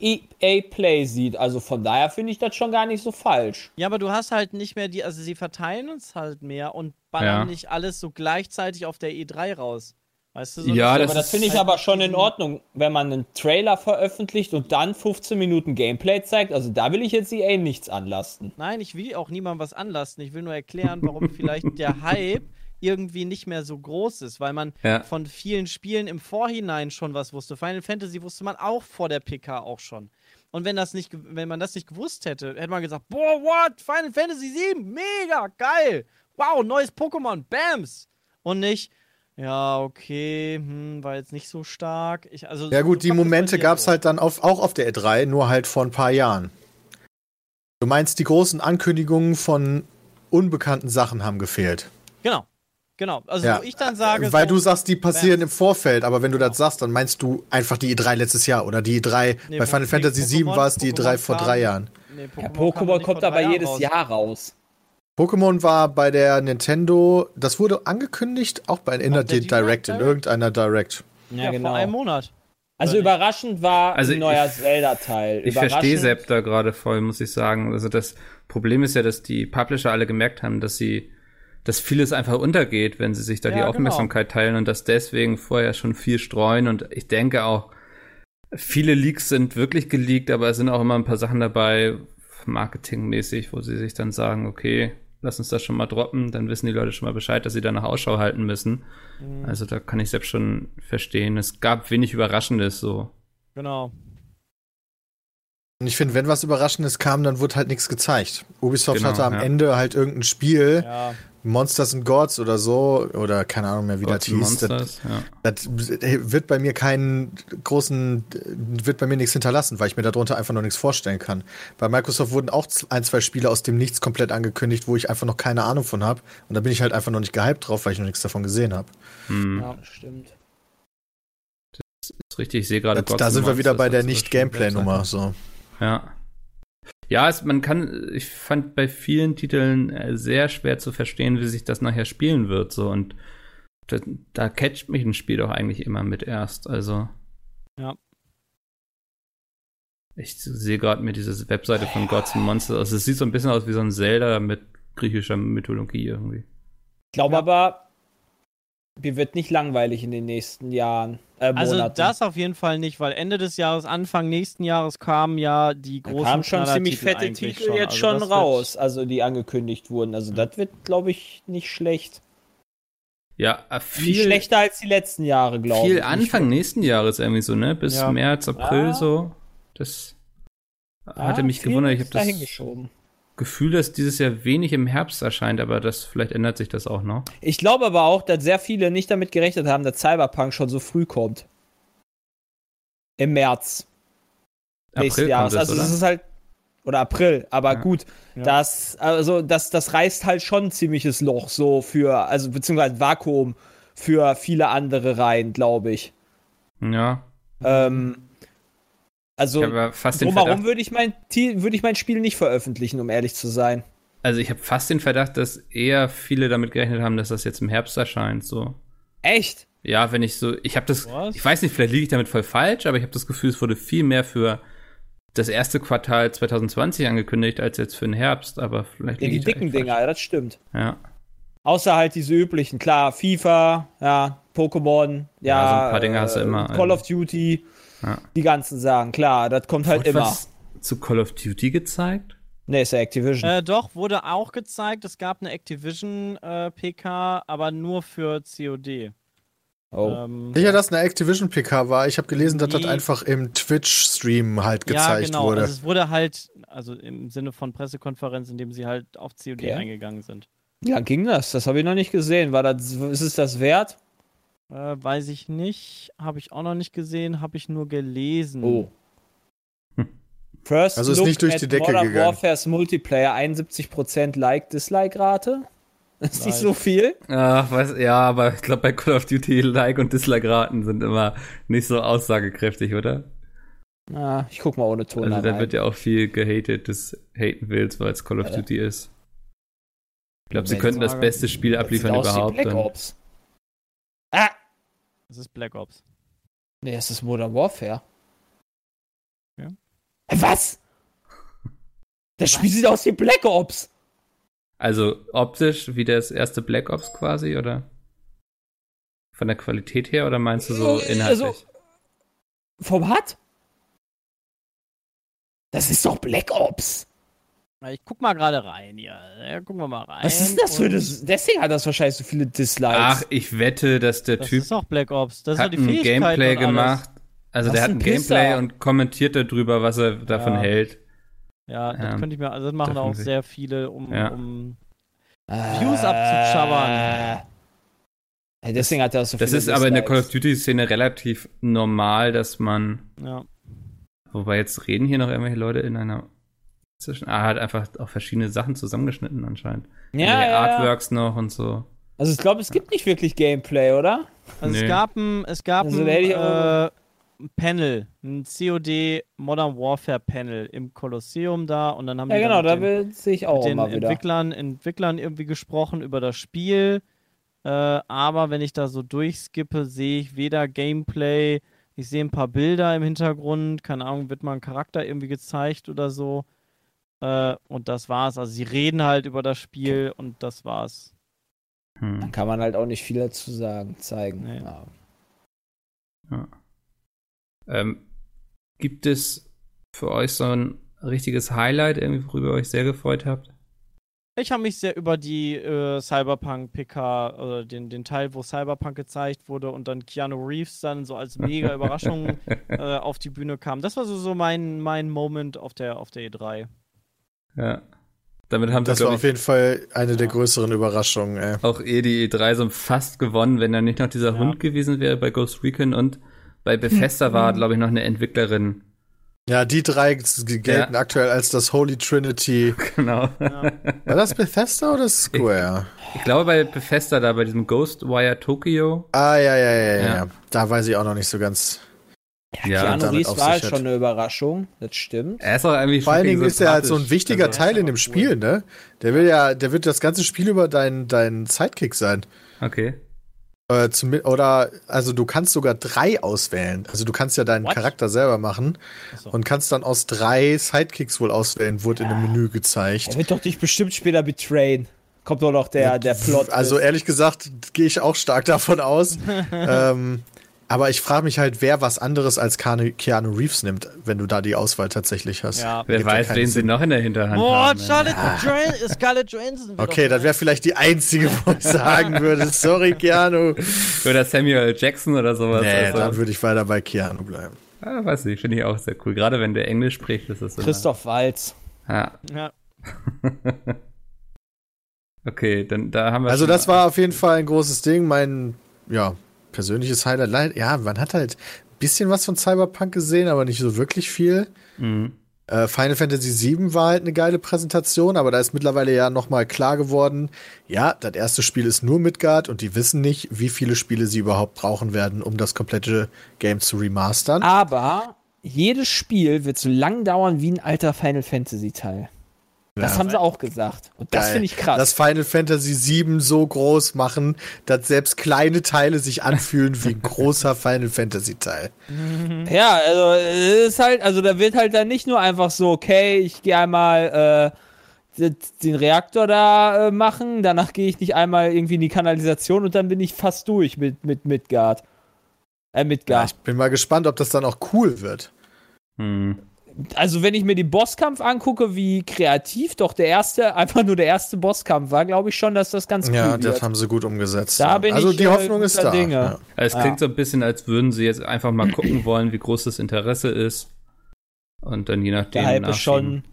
EA Play sieht. Also von daher finde ich das schon gar nicht so falsch. Ja, aber du hast halt nicht mehr die, also sie verteilen uns halt mehr und ballern ja. nicht alles so gleichzeitig auf der E3 raus. Weißt du, so ja, das, das finde ich halt aber schon in Ordnung, wenn man einen Trailer veröffentlicht und dann 15 Minuten Gameplay zeigt. Also da will ich jetzt EA nichts anlasten. Nein, ich will auch niemandem was anlasten. Ich will nur erklären, warum vielleicht der Hype irgendwie nicht mehr so groß ist, weil man ja. von vielen Spielen im Vorhinein schon was wusste. Final Fantasy wusste man auch vor der PK auch schon. Und wenn das nicht, wenn man das nicht gewusst hätte, hätte man gesagt, boah, what? Final Fantasy 7, mega, geil. Wow, neues Pokémon, Bams. Und nicht, ja, okay, hm, war jetzt nicht so stark. Ich, also, ja gut, die Momente gab es halt dann auf, auch auf der E3, nur halt vor ein paar Jahren. Du meinst, die großen Ankündigungen von unbekannten Sachen haben gefehlt. Genau. Genau, also ja. wo ich dann sage. Weil so, du sagst, die passieren im Vorfeld, aber wenn du das sagst, dann meinst du einfach die E3 letztes Jahr oder die E3, nee, bei Final Fantasy VII war es die E3 vor drei Jahren. Nee, Pokémon, ja, Pokémon kommt aber jedes raus. Jahr raus. Pokémon war bei der Nintendo, das wurde angekündigt, auch bei einer Direct, Direct, in irgendeiner Direct. Ja, ja genau. vor einem Monat. Also überraschend war also ein neuer Zelda-Teil. Ich verstehe Sepp da gerade voll, muss ich sagen. Also das Problem ist ja, dass die Publisher alle gemerkt haben, dass sie, dass vieles einfach untergeht, wenn sie sich da ja, die genau. Aufmerksamkeit genau. teilen und dass deswegen vorher schon viel streuen. Und ich denke auch, viele Leaks sind wirklich geleakt, aber es sind auch immer ein paar Sachen dabei, marketingmäßig, wo sie sich dann sagen, okay, lass uns das schon mal droppen, dann wissen die Leute schon mal Bescheid, dass sie danach Ausschau halten müssen. Mhm. Also da kann ich selbst schon verstehen. Es gab wenig Überraschendes so. Genau. Und ich finde, wenn was Überraschendes kam, dann wurde halt nichts gezeigt. Ubisoft genau, hatte am ja. Ende halt irgendein Spiel, ja. Monsters and Gods oder so, oder keine Ahnung mehr, wie Gods das hieß. Monsters, das, ja. das, wird bei mir keinen großen, wird bei mir nichts hinterlassen, weil ich mir darunter einfach noch nichts vorstellen kann. Bei Microsoft wurden auch ein, zwei Spiele aus dem Nichts komplett angekündigt, wo ich einfach noch keine Ahnung von habe. Und da bin ich halt einfach noch nicht gehypt drauf, weil ich noch nichts davon gesehen habe. Hm. Ja, stimmt. Das ist richtig, ich sehe gerade. Da sind wir wieder bei der Nicht-Gameplay-Nummer, so. Ja. Ja, es, man kann, ich fand bei vielen Titeln äh, sehr schwer zu verstehen, wie sich das nachher spielen wird, so und da, da catcht mich ein Spiel doch eigentlich immer mit erst, also. Ja. Ich sehe gerade mir diese Webseite von Gods and Monsters, also es sieht so ein bisschen aus wie so ein Zelda mit griechischer Mythologie irgendwie. Ich glaube ja. aber, mir wird nicht langweilig in den nächsten Jahren. Äh, also das auf jeden Fall nicht, weil Ende des Jahres, Anfang nächsten Jahres kamen ja die großen da kamen schon ziemlich fette Titel schon. jetzt also schon raus, also die angekündigt wurden. Also ja. das wird, glaube ich, nicht schlecht. Ja, äh, viel nicht schlechter als die letzten Jahre, glaube ich. Viel Anfang nächsten Jahres irgendwie so, ne? Bis ja. März, April ah. so. Das hatte mich gewundert. Ich habe das hingeschoben. Gefühl, dass dieses Jahr wenig im Herbst erscheint, aber das vielleicht ändert sich das auch noch. Ich glaube aber auch, dass sehr viele nicht damit gerechnet haben, dass Cyberpunk schon so früh kommt. Im März. Nächstes Jahres. Es, also es ist halt oder April, aber ja. gut, ja. das also das das reißt halt schon ein ziemliches Loch so für also beziehungsweise Vakuum für viele andere Reihen, glaube ich. Ja. Ähm, also drumherum würde ich, mein, würd ich mein Spiel nicht veröffentlichen, um ehrlich zu sein. Also ich habe fast den Verdacht, dass eher viele damit gerechnet haben, dass das jetzt im Herbst erscheint. So. Echt? Ja, wenn ich so, ich habe das, Was? ich weiß nicht, vielleicht liege ich damit voll falsch, aber ich habe das Gefühl, es wurde viel mehr für das erste Quartal 2020 angekündigt als jetzt für den Herbst, aber vielleicht Ja, die dicken Dinger, das stimmt. falsch. Ja. Außer halt diese üblichen, klar, FIFA, ja, Pokémon, ja, Ja, so ein paar Dinge hast du immer, Call also. of Duty, Ja. die ganzen Sachen, klar, das kommt halt Wurde immer. was zu Call of Duty gezeigt? Ne, ist ja Activision. Äh, doch, wurde auch gezeigt. Es gab eine Activision-PK, aber nur für COD. oh. Ähm, Sicher, dass eine Activision PK war. Ich habe gelesen, dass das Nee. einfach im Twitch-Stream halt ja, gezeigt genau. wurde. Also es wurde halt, also im Sinne von Pressekonferenz, indem sie halt auf COD Okay. eingegangen sind. Lang ging das? Das habe ich noch nicht gesehen. War das, ist es das wert? Äh, weiß ich nicht. Habe ich auch noch nicht gesehen. Habe ich nur gelesen. Oh. Hm. First Also ist look nicht durch die Decke Modern gegangen. Warfare's Multiplayer 71% Like-Dislike-Rate. Ist nicht so viel. Ach, weiß, ja, aber ich glaube, bei Call of Duty Like- und Dislike-Raten sind immer nicht so aussagekräftig, oder? Na, ich guck mal ohne Ton Also da rein. wird ja auch viel gehatet des haten willst, weil es Call of Ja. Duty ist. Ich glaube, sie könnten das beste Spiel abliefern überhaupt. Black Ops. Ah! Das ist Black Ops. Nee, es ist Modern Warfare. Ja. Was? Das Spiel sieht aus wie Black Ops. Also optisch wie das erste Black Ops quasi, oder? Von der Qualität her, oder meinst du so Äh, inhaltlich? also- Vom HUD? Das ist doch Black Ops. Ich guck mal gerade rein hier. Ja, gucken wir mal rein. Was ist denn das für das? Deswegen hat das wahrscheinlich so viele Dislikes. Ach, ich wette, dass der Das Typ ist auch Black Ops. Das ist hat die ein Gameplay gemacht. Also Was der hat ein Gameplay Pisser. und kommentiert darüber, was er davon Ja. hält. Ja, das Ähm, könnte ich mir, also das machen auch sehr viele, um, Ja. um Äh, Views abzuschabbern. Ey, deswegen hat er so Das viele ist aber in der Call of Dislikes. Duty-Szene relativ normal, dass man, ja. wobei jetzt reden hier noch irgendwelche Leute in einer zwischen, ah, hat einfach auch verschiedene Sachen zusammengeschnitten anscheinend. Ja, ja, ja. Artworks noch und so. Also ich glaube, es gibt nicht wirklich Gameplay, oder? Also Nee. es gab ein, es gab Also ein, äh, ein Panel, ein COD Modern Warfare Panel im Kolosseum da und dann haben Ja, die genau, da den, sehe ich auch mit den wieder. Entwicklern, Entwicklern irgendwie gesprochen über das Spiel. Äh, aber wenn ich da so durchskippe, sehe ich weder Gameplay, ich sehe ein paar Bilder im Hintergrund, keine Ahnung, wird mal ein Charakter irgendwie gezeigt oder so. Äh, und das war's. Also sie reden halt über das Spiel und das war's. Hm. Dann kann man halt auch nicht viel dazu sagen, zeigen. Nee. Ja. Ja. Ähm, gibt es für euch so ein richtiges Highlight, irgendwie, worüber ihr euch sehr gefreut habt? Ich habe mich sehr über die äh, Cyberpunk PK, oder den, den Teil, wo Cyberpunk gezeigt wurde und dann Keanu Reeves dann so als mega Überraschung äh, auf die Bühne kam. Das war so, so mein, mein Moment auf der, auf der E3. Ja. Damit haben sie, Das war glaube auf ich, jeden Fall eine der Ja. größeren Überraschungen, ey. auch eh die E3 so fast gewonnen, wenn da nicht noch dieser Ja. Hund gewesen wäre bei Ghost Recon und bei Bethesda war, glaube ich, noch eine Entwicklerin. Ja, die drei gelten aktuell als das Holy Trinity. Genau. Ja. War das Bethesda oder Square? Ich glaube bei Bethesda da, bei diesem Ghostwire Tokyo. Ah, ja, ja, ja, ja, Ja. ja. Da weiß ich auch noch nicht so ganz. Ja, Keanu damit Reeves war halt schon eine Überraschung, das stimmt. Er ist auch irgendwie Vor allen Dingen ist er halt so ein wichtiger Also, Teil in dem cool. Spiel, ne? Der will ja, der wird das ganze Spiel über deinen dein Sidekick sein. Okay. Äh, zum, oder, also du kannst sogar drei auswählen. Also du kannst ja deinen What? Charakter selber machen Achso. und kannst dann aus drei Sidekicks wohl auswählen, wurde in dem Menü gezeigt. Er wird doch dich bestimmt später betrayen. Kommt doch noch der, der Plot. Also ehrlich gesagt gehe ich auch stark davon aus. ähm, aber ich frage mich halt, wer was anderes als Keanu, Keanu Reeves nimmt, wenn du da die Auswahl tatsächlich hast. Ja. Wer ja weiß, wen sie Sinn. noch in der Hinterhand Oh, haben. Scarlett, Johansson- Scarlett Johansson. Okay, das wäre vielleicht die einzige, wo ich sagen würde, sorry Keanu. Oder Samuel Jackson oder sowas. Nee, also, dann würde ich weiter bei Keanu bleiben. ah, weiß nicht, finde ich auch sehr cool. Gerade wenn der Englisch spricht, ist das so. Christoph Walz. Ja, Ja. okay, dann da haben wir Also schon das war auf jeden Fall ein großes Ding. Mein, ja, persönliches Highlight. Ja, man hat halt ein bisschen was von Cyberpunk gesehen, aber nicht so wirklich viel. Mhm. Äh, Final Fantasy VII war halt eine geile Präsentation, aber da ist mittlerweile ja nochmal klar geworden, ja, das erste Spiel ist nur Midgard und die wissen nicht, wie viele Spiele sie überhaupt brauchen werden, um das komplette Game zu remastern. Aber jedes Spiel wird so lang dauern wie ein alter Final Fantasy Teil. Das Ja. haben sie auch gesagt. Und das finde ich krass. Das Final Fantasy VII so groß machen, dass selbst kleine Teile sich anfühlen wie ein großer Final Fantasy Teil. Ja, also es ist halt, also da wird halt dann nicht nur einfach so, okay, ich gehe einmal äh, den Reaktor da äh, machen, danach gehe ich nicht einmal irgendwie in die Kanalisation und dann bin ich fast durch mit, mit Midgard. Äh, Ja, Midgard. ich bin mal gespannt, ob das dann auch cool wird. Hm. Also wenn ich mir den Bosskampf angucke, wie kreativ doch der erste, einfach nur der erste Bosskampf war, glaube ich schon, dass das ganz cool Ja, wird. das haben sie gut umgesetzt. Da ja. bin also ich, die äh, Hoffnung ist da. Dinge. Ja. Es Ja. klingt so ein bisschen, als würden sie jetzt einfach mal gucken wollen, wie groß das Interesse ist. Und dann je nachdem. Der Hype ist schon.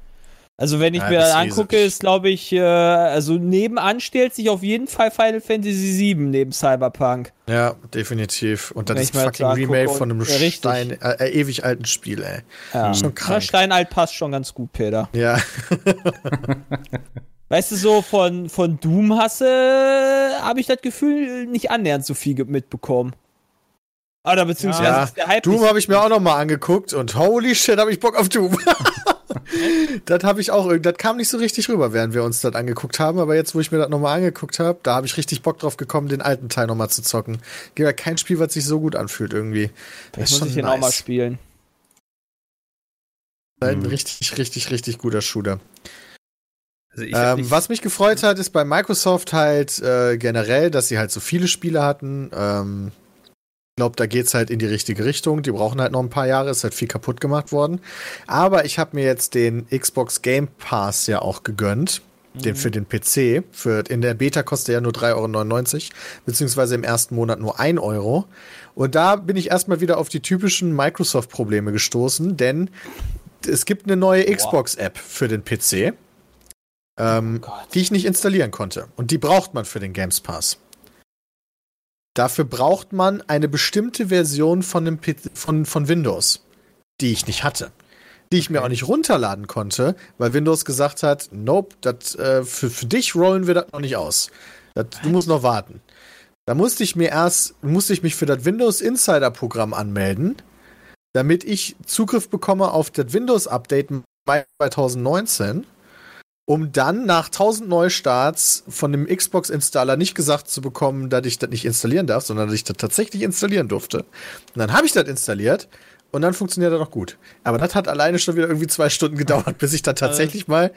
Also wenn ich Ja, mir das ist angucke, ist glaube ich, äh, also nebenan stellt sich auf jeden Fall Final Fantasy VII neben Cyberpunk. ja, definitiv. Und dann mir das fucking Remake von einem richtig. Stein, äh, äh, ewig alten Spiel, ey. Ja. Schon krank. Steinalt passt schon ganz gut, Peter. Ja, Weißt du, so von, von Doom hasse habe ich das Gefühl, nicht annähernd so viel mitbekommen. Oder beziehungsweise Ja, ist der Hype Doom habe ich mir auch noch mal angeguckt und holy shit, habe ich Bock auf Doom. das habe ich auch, das kam nicht so richtig rüber, während wir uns das angeguckt haben, aber jetzt, wo ich mir das noch mal angeguckt habe, da habe ich richtig Bock drauf gekommen, den alten Teil noch mal zu zocken. Gibt ja kein Spiel, was sich so gut anfühlt irgendwie. Das Vielleicht muss ich den auch mal spielen. Ein Mhm. richtig, richtig, richtig guter Shooter. Also ich, Ähm, was mich gefreut hat, ist bei Microsoft halt äh, generell, dass sie halt so viele Spiele hatten. Ähm, glaube, da geht's halt in die richtige Richtung. Die brauchen halt noch ein paar Jahre, ist halt viel kaputt gemacht worden. Aber ich habe mir jetzt den Xbox Game Pass ja auch gegönnt. Den für den PC. Für, in der Beta kostet er ja nur 3,99 Euro, beziehungsweise im ersten Monat nur 1 Euro. Und da bin ich erstmal wieder auf die typischen Microsoft-Probleme gestoßen, denn es gibt eine neue Xbox-App für den PC ähm, Oh die ich nicht installieren konnte. Und die braucht man für den Games Pass. Dafür braucht man eine bestimmte Version von, dem P von, von Windows, die ich nicht hatte. Die ich mir auch nicht runterladen konnte, weil Windows gesagt hat, nope, das, äh, für, für dich rollen wir das noch nicht aus. Das, du musst noch warten. Da musste ich mir erst, musste ich mich für das Windows Insider Programm anmelden, damit ich Zugriff bekomme auf das Windows Update Mai 2019 um dann nach 1000 Neustarts von dem Xbox-Installer nicht gesagt zu bekommen, dass ich das nicht installieren darf, sondern dass ich das tatsächlich installieren durfte. Und dann habe ich das installiert und dann funktioniert das auch gut. Aber das hat alleine schon wieder irgendwie zwei Stunden gedauert, bis ich dann tatsächlich mal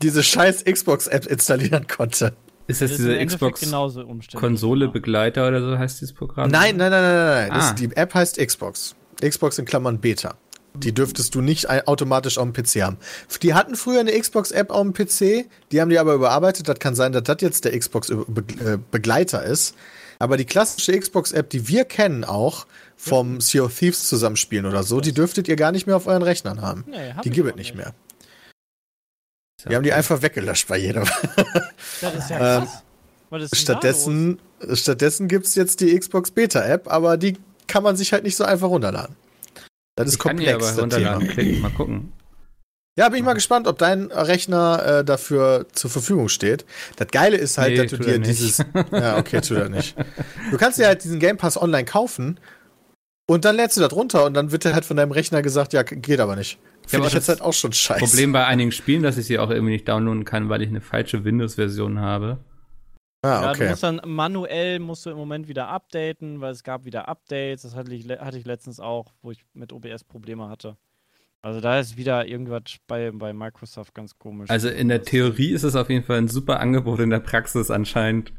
diese scheiß Xbox-App installieren konnte. ist das im dieser Endeffekt Xbox genauso umständlich. Konsole Ja. Begleiter oder so heißt dieses Programm? Nein, nein, nein, nein, nein. Ah. Das, die App heißt Xbox. Xbox in Klammern Beta. Die dürftest du nicht automatisch auf dem PC haben. Die hatten früher eine Xbox-App auf dem PC, die haben die aber überarbeitet. Das kann sein, dass das jetzt der Xbox-Begleiter ist. Aber die klassische Xbox-App, die wir kennen auch, vom Sea of Thieves zusammenspielen oder so, die dürftet ihr gar nicht mehr auf euren Rechnern haben. Nee, hab Die gibt es nicht mehr. Die haben die einfach weggelöscht bei jedem. Das ist ja Ähm, krass. Ist? Stattdessen, stattdessen gibt es jetzt die Xbox Beta-App, aber die kann man sich halt nicht so einfach runterladen. Das ist Ich kann komplex, aber das Thema. mal gucken. Ja, bin ich mal gespannt, ob dein Rechner äh, dafür zur Verfügung steht. Das Geile ist halt, Nee, dass du dir nicht. dieses. Ja, okay, tut er nicht. Du kannst dir halt diesen Game Pass online kaufen und dann lädst du das runter und dann wird dir halt von deinem Rechner gesagt, ja, geht aber nicht. Finde ich jetzt das halt auch schon scheiße. Problem bei einigen Spielen, dass ich sie auch irgendwie nicht downloaden kann, weil ich eine falsche Windows-Version habe. Ah, Ja, du musst dann manuell musst du im Moment wieder updaten, weil es gab wieder Updates. Das hatte ich, hatte ich letztens auch, wo ich mit OBS Probleme hatte. Also da ist wieder irgendwas bei, bei Microsoft ganz komisch. Also in der Theorie ist es auf jeden Fall ein super Angebot, in der Praxis anscheinend.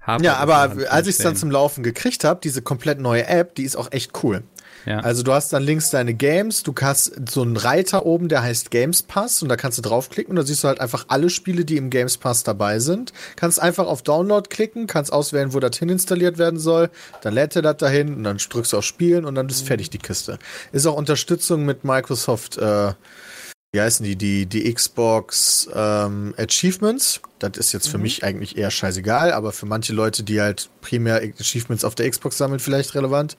hapert Ja, es aber an als ich es dann zum Laufen gekriegt habe, diese komplett neue App, die ist auch echt cool. Ja. Also du hast dann links deine Games, du hast so einen Reiter oben, der heißt Games Pass und da kannst du draufklicken und da siehst du halt einfach alle Spiele, die im Games Pass dabei sind. Kannst einfach auf Download klicken, kannst auswählen, wo das hin installiert werden soll, dann lädt er das dahin und dann drückst du auf Spielen und dann ist fertig die Kiste. Ist auch Unterstützung mit Microsoft, äh, wie heißen die, die, die Xbox ähm, Achievements. Das ist jetzt für mich eigentlich eher scheißegal, aber für manche Leute, die halt primär Achievements auf der Xbox sammeln, vielleicht relevant.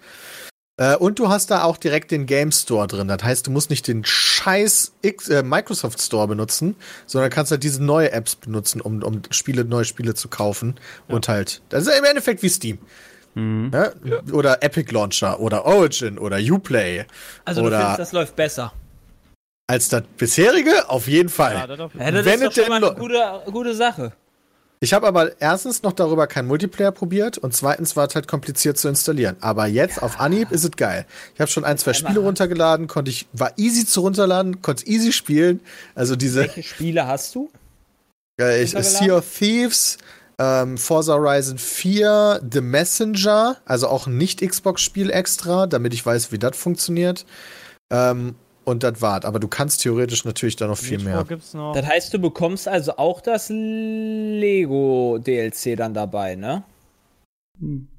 Äh, und du hast da auch direkt den Game Store drin. Das heißt, du musst nicht den scheiß X, äh, Microsoft Store benutzen, sondern kannst halt diese neue Apps benutzen, um, um Spiele, neue Spiele zu kaufen. Und halt, das ist im Endeffekt wie Steam. Mhm. Ja? Oder Epic Launcher oder Origin oder Uplay. Also du Oder- findest, das läuft besser. als das bisherige, auf jeden Fall. Ja, das Ja, das Wenn ist es doch schon denn mal eine gute, gute Sache. Ich habe aber erstens noch darüber kein Multiplayer probiert und zweitens war es halt kompliziert zu installieren. Aber jetzt auf Anhieb ist es geil. Ich habe schon ein, zwei Spiele runtergeladen, konnte ich, war easy zu runterladen, konnte easy spielen. Also diese Welche Spiele hast du? äh, ich? Sea of Thieves, ähm, Forza Horizon 4, The Messenger, also auch ein Nicht-Xbox-Spiel extra, damit ich weiß, wie das funktioniert. Ähm, und das war's. Aber du kannst theoretisch natürlich da noch viel Nitro mehr. gibt's noch. Das heißt, du bekommst also auch das Lego-DLC dann dabei, ne?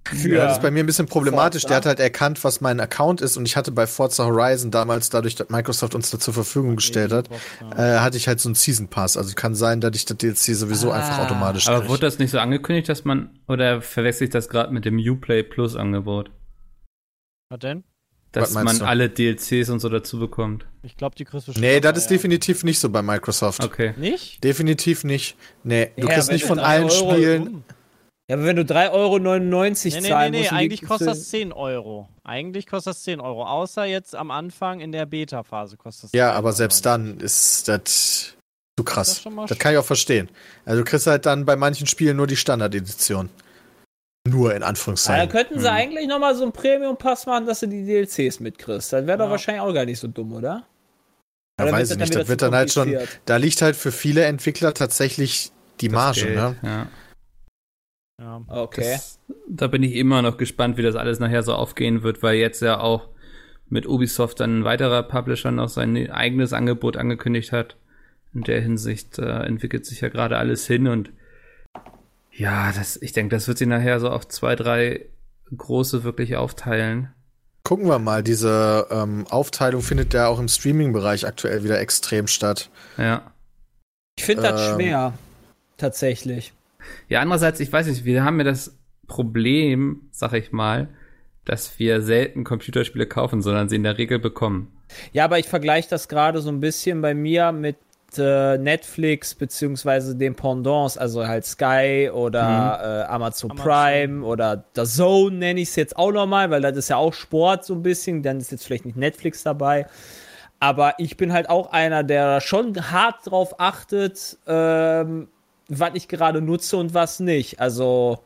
Für Ja, das ist bei mir ein bisschen problematisch. Forza. Der hat halt erkannt, was mein Account ist und ich hatte bei Forza Horizon damals, dadurch, dass Microsoft uns da zur Verfügung gestellt hat, äh, hatte ich halt so einen Season Pass. Also kann sein, dass ich das DLC sowieso Ah. einfach automatisch Aber krieg. wurde das nicht so angekündigt, dass man, oder verwechsel ich das gerade mit dem Uplay Plus Angebot? Was denn? Dass man du? alle DLCs und so dazu bekommt. Ich glaube, die kriegst du Nee, das ist ja. definitiv nicht so bei Microsoft. Okay. Nicht? Definitiv nicht. Nee, du Ja, kriegst nicht von allen Euro- Spielen. Ja, aber wenn du 3,99 Euro Nee, nee, zahlen nee, nee, musst, eigentlich die- kostet das 10 Euro. Eigentlich kostet das 10 Euro. Außer jetzt am Anfang in der Beta-Phase kostet das Ja, 10 aber Euro. selbst dann ist das zu krass. Das schon Das kann ich auch verstehen. Also du kriegst halt dann bei manchen Spielen nur die Standard-Edition. Nur in Ja, dann Anführungszeichen. könnten sie Hm. eigentlich noch mal so einen Premium-Pass machen, dass du die DLCs mitkriegst. Das wäre doch Ja. wahrscheinlich auch gar nicht so dumm, oder? Ja, Oder weiß ich nicht. wieder Das wird dann halt schon. Da liegt halt für viele Entwickler tatsächlich die Das Marge, Geld, ne? Ja. Ja. Okay. Das, da bin ich immer noch gespannt, wie das alles nachher so aufgehen wird, weil jetzt ja auch mit Ubisoft dann ein weiterer Publisher noch sein eigenes Angebot angekündigt hat. In der Hinsicht äh, entwickelt sich ja gerade alles hin und ja, das, ich denke, das wird sich nachher so auf zwei, drei große wirklich aufteilen. Gucken wir mal, diese ähm, Aufteilung findet ja auch im Streaming-Bereich aktuell wieder extrem statt. Ja. Ich finde das Ähm. schwer. Tatsächlich. Ja, andererseits, ich weiß nicht, wir haben ja das Problem, sag ich mal, dass wir selten Computerspiele kaufen, sondern sie in der Regel bekommen. Ja, aber ich vergleiche das gerade so ein bisschen bei mir mit äh, Netflix beziehungsweise den Pendants, also halt Sky oder äh, Amazon, Amazon. Prime oder The Zone nenne ich es jetzt auch nochmal, weil das ist ja auch Sport so ein bisschen, dann ist jetzt vielleicht nicht Netflix dabei. Aber ich bin halt auch einer, der schon hart drauf achtet, ähm, was ich gerade nutze und was nicht. Also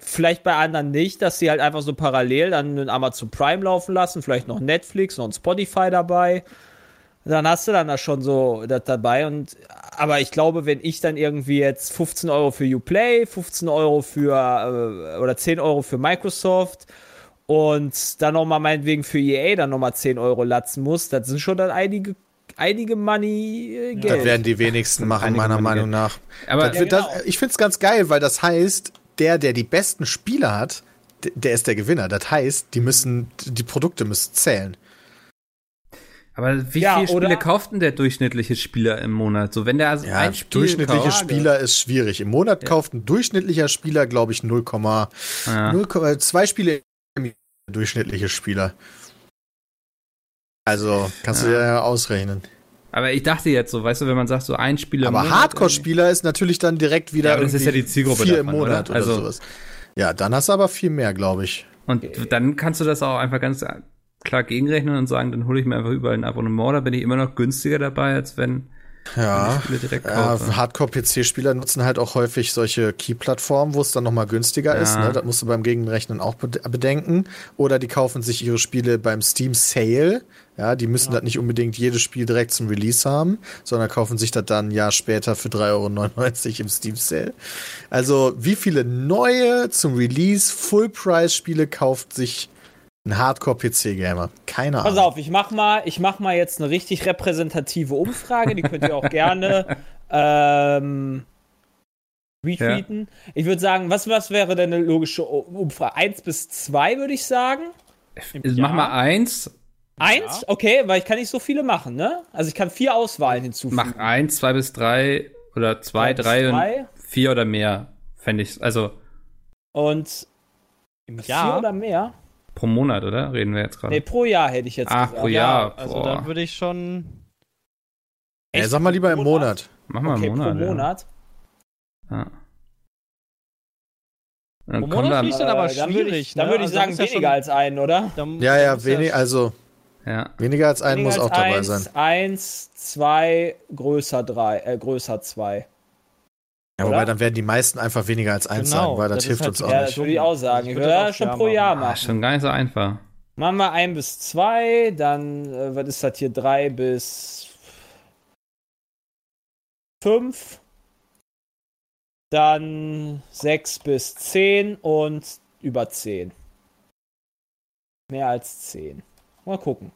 vielleicht bei anderen nicht, dass sie halt einfach so parallel dann Amazon Prime laufen lassen, vielleicht noch Netflix, noch ein Spotify dabei. Dann hast du dann da schon so das dabei und aber ich glaube, wenn ich dann irgendwie jetzt 15 Euro für Uplay, 15 Euro für äh, oder 10 Euro für Microsoft und dann nochmal meinetwegen für EA dann nochmal 10 Euro latzen muss, das sind schon dann einige, einige Money äh, Geld. Das werden die wenigsten machen, Einige meiner Money Meinung nach. Aber Das das, genau. ich finde es ganz geil, weil das heißt, der, der die besten Spieler hat, der ist der Gewinner. Das heißt, die müssen, die Produkte müssen zählen. Aber wie Ja, viele Spiele oder- kauft denn der durchschnittliche Spieler im Monat? So, wenn der also Ja, ein Spiel durchschnittliche kauft, Spieler ist schwierig. Im Monat kauft ein durchschnittlicher Spieler, glaube ich, 0, Ja. 0, zwei Spiele im Jahr, durchschnittliche Spieler. Also, kannst du Ja. dir ja ausrechnen. Aber ich dachte jetzt so, weißt du, wenn man sagt, so ein Spieler im Aber Hardcore-Spieler ist natürlich dann direkt wieder Ja, aber das ist ja die Zielgruppe vier davon, im Monat oder? oder, Also- sowas. Ja, dann hast du aber viel mehr, glaube ich. Und dann kannst du das auch einfach ganz klar gegenrechnen und sagen, dann hole ich mir einfach überall ein Abonnement, da bin ich immer noch günstiger dabei, als wenn Ja, ich Spiele direkt ja kaufe. Hardcore-PC-Spieler nutzen halt auch häufig solche Key-Plattformen, wo es dann nochmal günstiger Ja. ist. Ne? Das musst du beim Gegenrechnen auch bed- bedenken. Oder die kaufen sich ihre Spiele beim Steam Sale. Ja, die müssen das nicht unbedingt jedes Spiel direkt zum Release haben, sondern kaufen sich das dann ein Jahr später für 3,99 Euro im Steam Sale. Also, wie viele neue zum Release Full-Price-Spiele kauft sich ein Hardcore-PC-Gamer? Keine Ahnung. Pass auf, ich mach mal, ich mach mal jetzt eine richtig repräsentative Umfrage, die könnt ihr auch gerne ähm, retweeten. Ich würde sagen, was, was wäre denn eine logische Umfrage? Eins bis zwei würde ich sagen. Also Mach mal eins, Eins, okay, weil ich kann nicht so viele machen, ne? Also ich kann vier Auswahlen hinzufügen. mach eins, zwei bis drei oder zwei, bis drei und drei. vier oder mehr, fände ich. Also Und Im vier Jahr. oder mehr? Pro Monat, oder? Reden wir jetzt gerade. Nee, pro Jahr hätte ich jetzt Ach, gesagt. pro Jahr. also boah. dann würde ich schon. Ey, sag mal lieber im Monat. Mach mal Okay, einen Monat. pro Monat. Ja. Ja. Dann Pro Monat dann, finde ich dann aber Äh, dann würde schwierig. ich, dann ne? würde ich Also sagen, muss ja weniger schon- als einen, oder? dann- Ja, dann ja, wenig, also Ja. Weniger als ein Weniger muss als auch dabei eins, sein. Eins, zwei, größer drei, äh, größer zwei. Ja, wobei oder? dann werden die meisten einfach weniger als eins Genau, sagen, weil das, das hilft halt uns auch Ja, nicht. das würde ich auch sagen. Ich würde das ja auch schon pro machen. Jahr Ah, machen. schon gar nicht so einfach. Machen wir ein bis zwei, dann, äh, was ist das hier, drei bis fünf, dann sechs bis zehn und über zehn. Mehr als zehn. Mal gucken.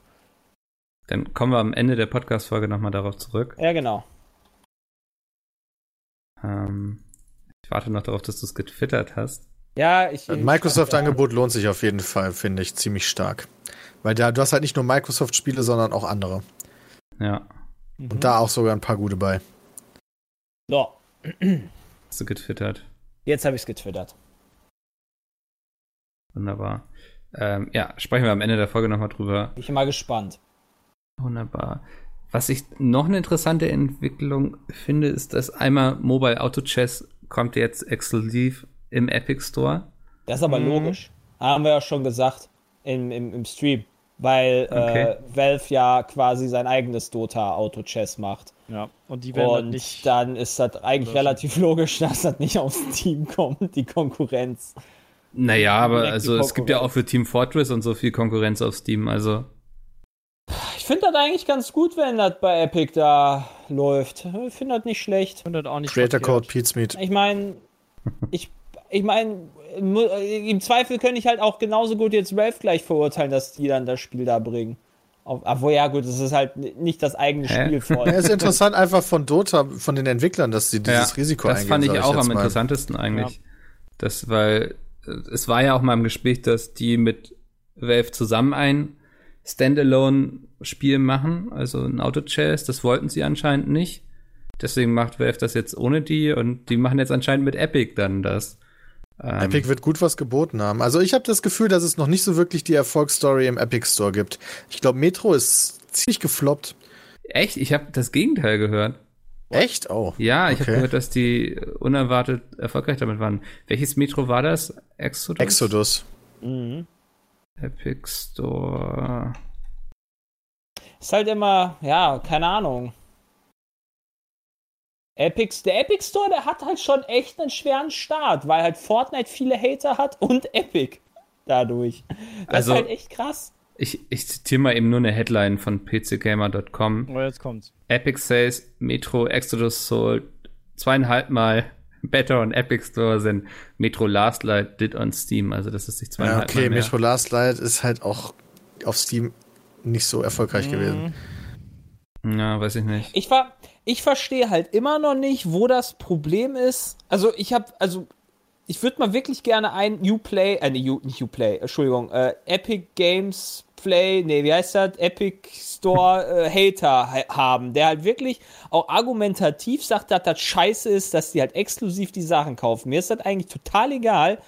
Dann kommen wir am Ende der Podcast-Folge nochmal darauf zurück. Ja, genau. Ähm, ich warte noch darauf, dass du es getwittert hast. Ja, ich. Microsoft-Angebot lohnt sich auf jeden Fall, finde ich, ziemlich stark. Weil da, du hast halt nicht nur Microsoft-Spiele, sondern auch andere. Ja, Mhm. Und da auch sogar ein paar gute bei. So, hast du getwittert. jetzt habe ich es getwittert. Wunderbar. Ähm, ja, sprechen wir am Ende der Folge nochmal drüber. Bin ich mal gespannt. Wunderbar. Was ich noch eine interessante Entwicklung finde, ist, dass einmal Mobile Auto Chess kommt jetzt exklusiv im Epic Store. Das ist aber Mhm. logisch. Haben wir ja schon gesagt im, im, im Stream. Weil Okay. äh, Valve ja quasi sein eigenes Dota Auto Chess macht. Ja, und die werden dann Und nicht. dann ist das eigentlich löschen. relativ logisch, dass das nicht aufs Team kommt, die Konkurrenz. Naja, aber Direkt also es gibt ja auch für Team Fortress und so viel Konkurrenz auf Steam. Also finde das eigentlich ganz gut, wenn das bei Epic da läuft. Ich finde das nicht schlecht. Ich finde das auch nicht Creator verkehrt. Code Pete's Meat. Ich meine, ich, ich meine, im Zweifel könnte ich halt auch genauso gut jetzt Valve gleich verurteilen, dass die dann das Spiel da bringen. Obwohl, ja, gut, es ist halt nicht das eigene Hä? Spiel voll. Ja, ist interessant einfach von Dota, von den Entwicklern, dass sie dieses ja, Risiko das eingehen. fand ich auch jetzt am mal. interessantesten eigentlich. Das, weil äh, es war ja auch mal im Gespräch, dass die mit Valve zusammen ein Standalone-Spiel machen, also ein Auto-Chess. Das wollten sie anscheinend nicht. Deswegen macht Valve das jetzt ohne die und die machen jetzt anscheinend mit Epic dann das. Ähm, Epic wird gut was geboten haben. Also ich habe das Gefühl, dass es noch nicht so wirklich die Erfolgsstory im Epic Store gibt. Ich glaube, Metro ist ziemlich gefloppt. Echt? Ich habe das Gegenteil gehört. Echt? Oh. Ja, ich habe Okay. gehört, dass die unerwartet erfolgreich damit waren. Welches Metro war das? Exodus? Exodus. Mhm. Epic Store. Ist halt immer, ja, keine Ahnung. Epic, der Epic Store, der hat halt schon echt einen schweren Start, weil halt Fortnite viele Hater hat und Epic dadurch. Das Also- ist halt echt krass. Ich, ich zitiere mal eben nur eine Headline von pcgamer.com. Oh, jetzt kommt's. Epic says Metro Exodus sold zweieinhalb Mal better on Epic Store than Metro Last Light did on Steam. Also das ist sich Ja, zweieinhalb okay, Mal mehr. Metro Last Light ist halt auch auf Steam nicht so erfolgreich gewesen. Ja, weiß ich nicht. Ich war, ich verstehe halt immer noch nicht, wo das Problem ist. Also ich habe, also ich würde mal wirklich gerne ein Uplay, äh, nee, U, nicht Uplay, Entschuldigung, äh, Epic Games Play, nee, wie heißt das? Epic Store äh, Hater ha haben, der halt wirklich auch argumentativ sagt, dass das scheiße ist, dass die halt exklusiv die Sachen kaufen. Mir ist das eigentlich total egal,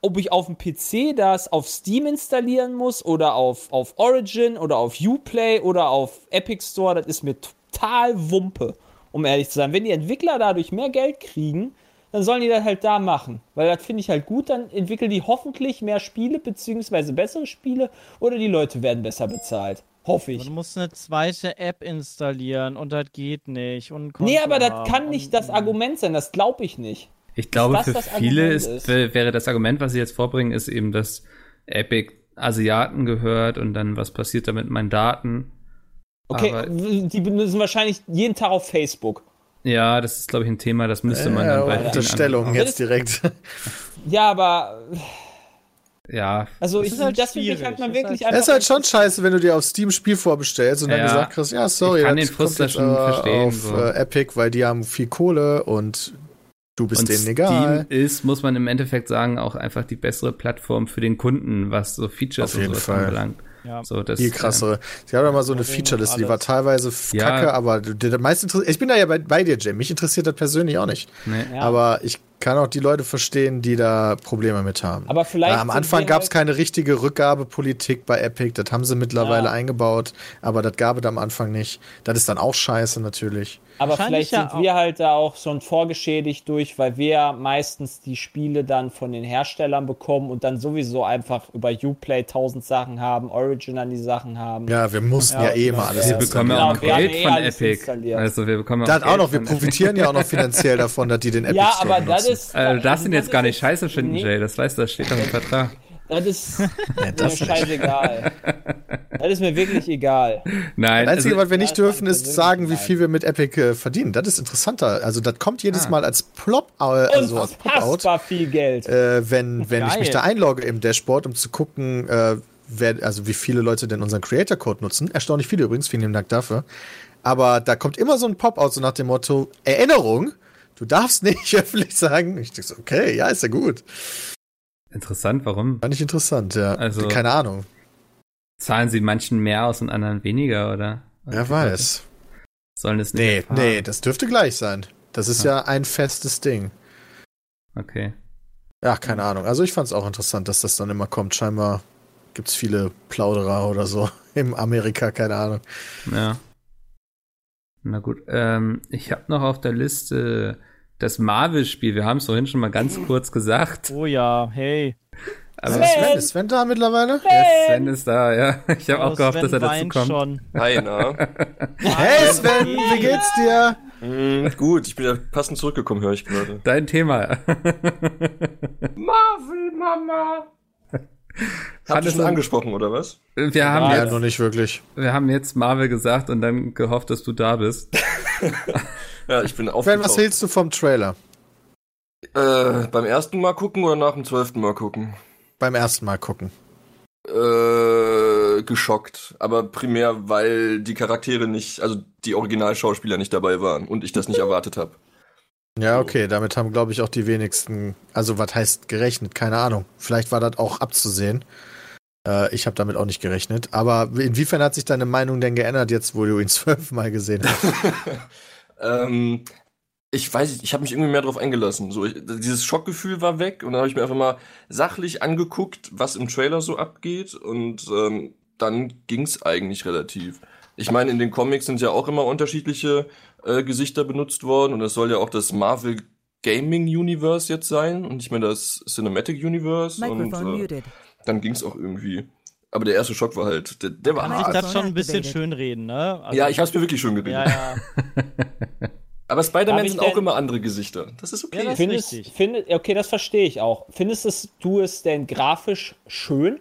ob ich auf dem PC das auf Steam installieren muss oder auf, auf Origin oder auf Uplay oder auf Epic Store, das ist mir total Wumpe, um ehrlich zu sein. Wenn die Entwickler dadurch mehr Geld kriegen, dann sollen die das halt da machen. Weil das finde ich halt gut, dann entwickeln die hoffentlich mehr Spiele, beziehungsweise bessere Spiele, oder die Leute werden besser bezahlt. Hoffe ich. Du musst eine zweite App installieren und das geht nicht. Und Nee, aber das kann nicht das Argument sein, das glaube ich nicht. Ich glaube, das für das viele ist, ist? wär- wäre das Argument, was sie jetzt vorbringen, ist eben, dass Epic Asiaten gehört und dann was passiert da mit meinen Daten. Okay, Aber- die benutzen wahrscheinlich jeden Tag auf Facebook. Ja, das ist, glaube ich, ein Thema, das müsste man dann Ja, bei Unterstellung jetzt direkt. Ja, aber Ja, also Das ich, halt das finde ich halt ist wirklich Es ist halt schon scheiße, wenn du dir auf Steam Spiel vorbestellst und dann Ja. gesagt kriegst, ja, sorry, Ich kann das den Frust kommt da jetzt schon aber verstehen, auf so. äh, Epic, weil die haben viel Kohle und du bist und denen Steam egal. ist, muss man im Endeffekt sagen, auch einfach die bessere Plattform für den Kunden, was so Features Auf und jeden sowas Fall. anbelangt. Ja. So, das, Viel krassere. Sie haben ja mal so eine Featureliste, die war teilweise Ja. kacke, aber der, der meiste interessiert. Ich bin da ja bei, bei dir, Jim. Mich interessiert das persönlich auch nicht. Nee. Ja. Aber ich kann auch die Leute verstehen, die da Probleme mit haben. Aber vielleicht. Ja, am Anfang gab es halt keine richtige Rückgabepolitik bei Epic. Das haben sie mittlerweile ja. eingebaut, aber das gab es am Anfang nicht. Das ist dann auch scheiße natürlich. Aber vielleicht sind ja wir halt da auch schon vorgeschädigt durch, weil wir meistens die Spiele dann von den Herstellern bekommen und dann sowieso einfach über Uplay tausend Sachen haben, Origin an die Sachen haben. Ja, wir mussten ja, ja eh mal alles. Wir bekommen ja auch noch Geld eh von Epic. Also wir bekommen auch, auch noch. Wir profitieren ja auch noch finanziell davon, dass die den Epic Ja, aber das ist. Also, das also, sind jetzt gar nicht scheiße finden, nee. Jay. Das weißt du, das steht doch im Vertrag. Das ist ja, das mir scheißegal. das ist mir wirklich egal. Nein. Das Einzige, also, was wir nicht dürfen, ist sagen, wie viel wir mit Epic äh, verdienen. Das ist interessanter. Also das kommt jedes ah. Mal als Plop, äh, also als Pop-out. viel Geld. Äh, wenn wenn ich mich da einlogge im Dashboard, um zu gucken, äh, wer, also wie viele Leute denn unseren Creator-Code nutzen. Erstaunlich viele übrigens, vielen Dank dafür. Aber da kommt immer so ein Pop-out, so nach dem Motto, Erinnerung, du darfst nicht öffentlich sagen. Ich denke so, okay, ja, ist ja gut. Interessant, warum? Fand ich interessant, ja. Also, Keine Ahnung. Zahlen sie manchen mehr aus und anderen weniger, oder? Wer weiß. Sollen es nicht Nee, erfahren? nee, das dürfte gleich sein. Das ist ja. ja ein festes Ding. Okay. Ja, keine Ahnung. Also ich fand es auch interessant, dass das dann immer kommt. Scheinbar gibt es viele Plauderer oder so im Amerika, keine Ahnung. Ja. Na gut. Ähm, ich habe noch auf der Liste das Marvel-Spiel, wir haben es vorhin schon mal ganz kurz gesagt. Oh ja, hey. Also Sven. Sven, ist Sven da mittlerweile? Sven, ja, Sven ist da, ja. Ich habe oh, auch gehofft, Sven dass er dazu kommt. Schon. Hi, na? hey Sven, wie geht's dir? Mm, gut, ich bin ja passend zurückgekommen, höre ich gerade. Dein Thema. Marvel, Mama. Habt ihr schon angesprochen, oder was? Wir haben ja, noch nicht wirklich. Wir haben jetzt Marvel gesagt und dann gehofft, dass du da bist. Ja, ich bin aufgetaucht. was hältst du vom Trailer? Äh, beim ersten Mal gucken oder nach dem zwölften Mal gucken? Beim ersten Mal gucken. Äh, geschockt. Aber primär, weil die Charaktere nicht, also die Originalschauspieler nicht dabei waren und ich das nicht erwartet habe. Ja, okay, damit haben, glaube ich, auch die wenigsten, also was heißt gerechnet, keine Ahnung. Vielleicht war das auch abzusehen. Äh, ich habe damit auch nicht gerechnet. Aber inwiefern hat sich deine Meinung denn geändert, jetzt wo du ihn zwölfmal gesehen hast? Ähm, ich weiß nicht, ich habe mich irgendwie mehr drauf eingelassen. So, ich, dieses Schockgefühl war weg und dann habe ich mir einfach mal sachlich angeguckt, was im Trailer so abgeht und ähm, dann ging's eigentlich relativ. Ich meine, in den Comics sind ja auch immer unterschiedliche äh, Gesichter benutzt worden und es soll ja auch das Marvel Gaming Universe jetzt sein und nicht mehr das Cinematic Universe Microphone und äh, dann ging's auch irgendwie. Aber der erste Schock war halt, der, der war hart. Ich darf schon ein bisschen schön reden, ne? Also, ja, ich hab's mir wirklich schön geredet. Ja, ja. Aber Spider-Man sind auch immer andere Gesichter. Das ist okay. Ja, das findest, ist find, okay, das verstehe ich auch. Findest du es denn grafisch schön?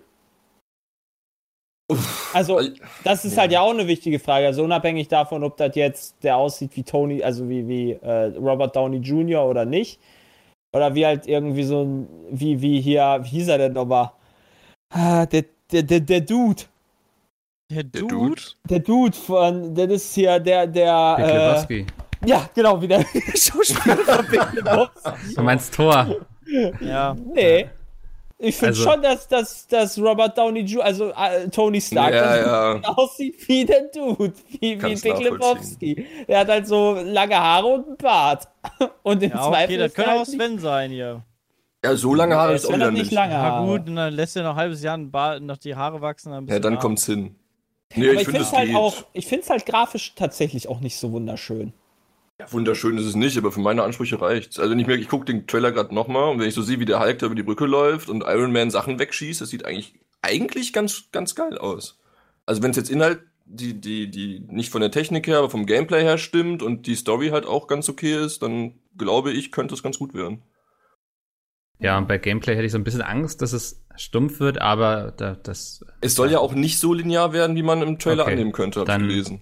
Uff, also, das ist ja. halt ja auch eine wichtige Frage. Also, unabhängig davon, ob das jetzt der aussieht wie Tony, also wie, wie äh, Robert Downey Jr. oder nicht. Oder wie halt irgendwie so ein, wie, wie hier, wie hieß er denn nochmal? Ah, der der, der, der Dude. Der Dude? Der Dude von, das ist hier der, der. Äh, ja, genau, wie der Schauspieler von Du meinst Thor? Ja. Nee. Ich finde also, schon, dass, dass, dass Robert Downey Jr., also äh, Tony Stark, ja, ja. aussieht wie der Dude, wie, wie Big Lebowski. Der hat halt so lange Haare und einen Bart. Und im ja, okay, Zweifel. Das könnte auch Sven sein hier. Ja, so lange Haare ist auch wieder nicht. Lange Haare. Ja, gut, und dann lässt er noch ein halbes Jahr noch die Haare wachsen. Dann ja, dann Haare. kommt's hin. Nee, Aber ich, finde es halt auch, ich finde es halt grafisch tatsächlich auch nicht so wunderschön. Ja, wunderschön ist es nicht, aber für meine Ansprüche reicht's. Also wenn ich merke, ich gucke den Trailer gerade nochmal und wenn ich so sehe, wie der Hulk da über die Brücke läuft und Iron Man Sachen wegschießt, das sieht eigentlich, eigentlich ganz, ganz geil aus. Also wenn es jetzt Inhalt, die, die, die nicht von der Technik her, aber vom Gameplay her stimmt und die Story halt auch ganz okay ist, dann glaube ich, könnte es ganz gut werden. Ja, und bei Gameplay hätte ich so ein bisschen Angst, dass es stumpf wird, aber da, das. Es soll ja auch nicht so linear werden, wie man im Trailer okay, annehmen könnte, habe ich gelesen.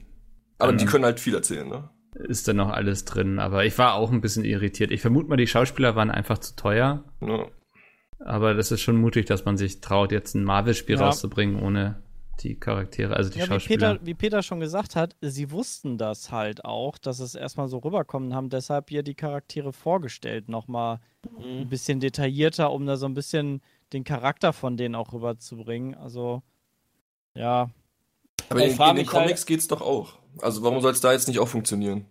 Aber die können halt viel erzählen, ne? Ist da noch alles drin, aber ich war auch ein bisschen irritiert. Ich vermute mal, die Schauspieler waren einfach zu teuer. Ja. Aber das ist schon mutig, dass man sich traut, jetzt ein Marvel-Spiel ja. rauszubringen, ohne die Charaktere, also die ja, Schauspieler. Wie Peter, wie Peter schon gesagt hat, sie wussten das halt auch, dass es erstmal so rüberkommt und haben deshalb hier die Charaktere vorgestellt, nochmal mhm. ein bisschen detaillierter, um da so ein bisschen den Charakter von denen auch rüberzubringen. Also, ja. Aber in, in den Comics halt, geht's doch auch. Also warum soll es da jetzt nicht auch funktionieren?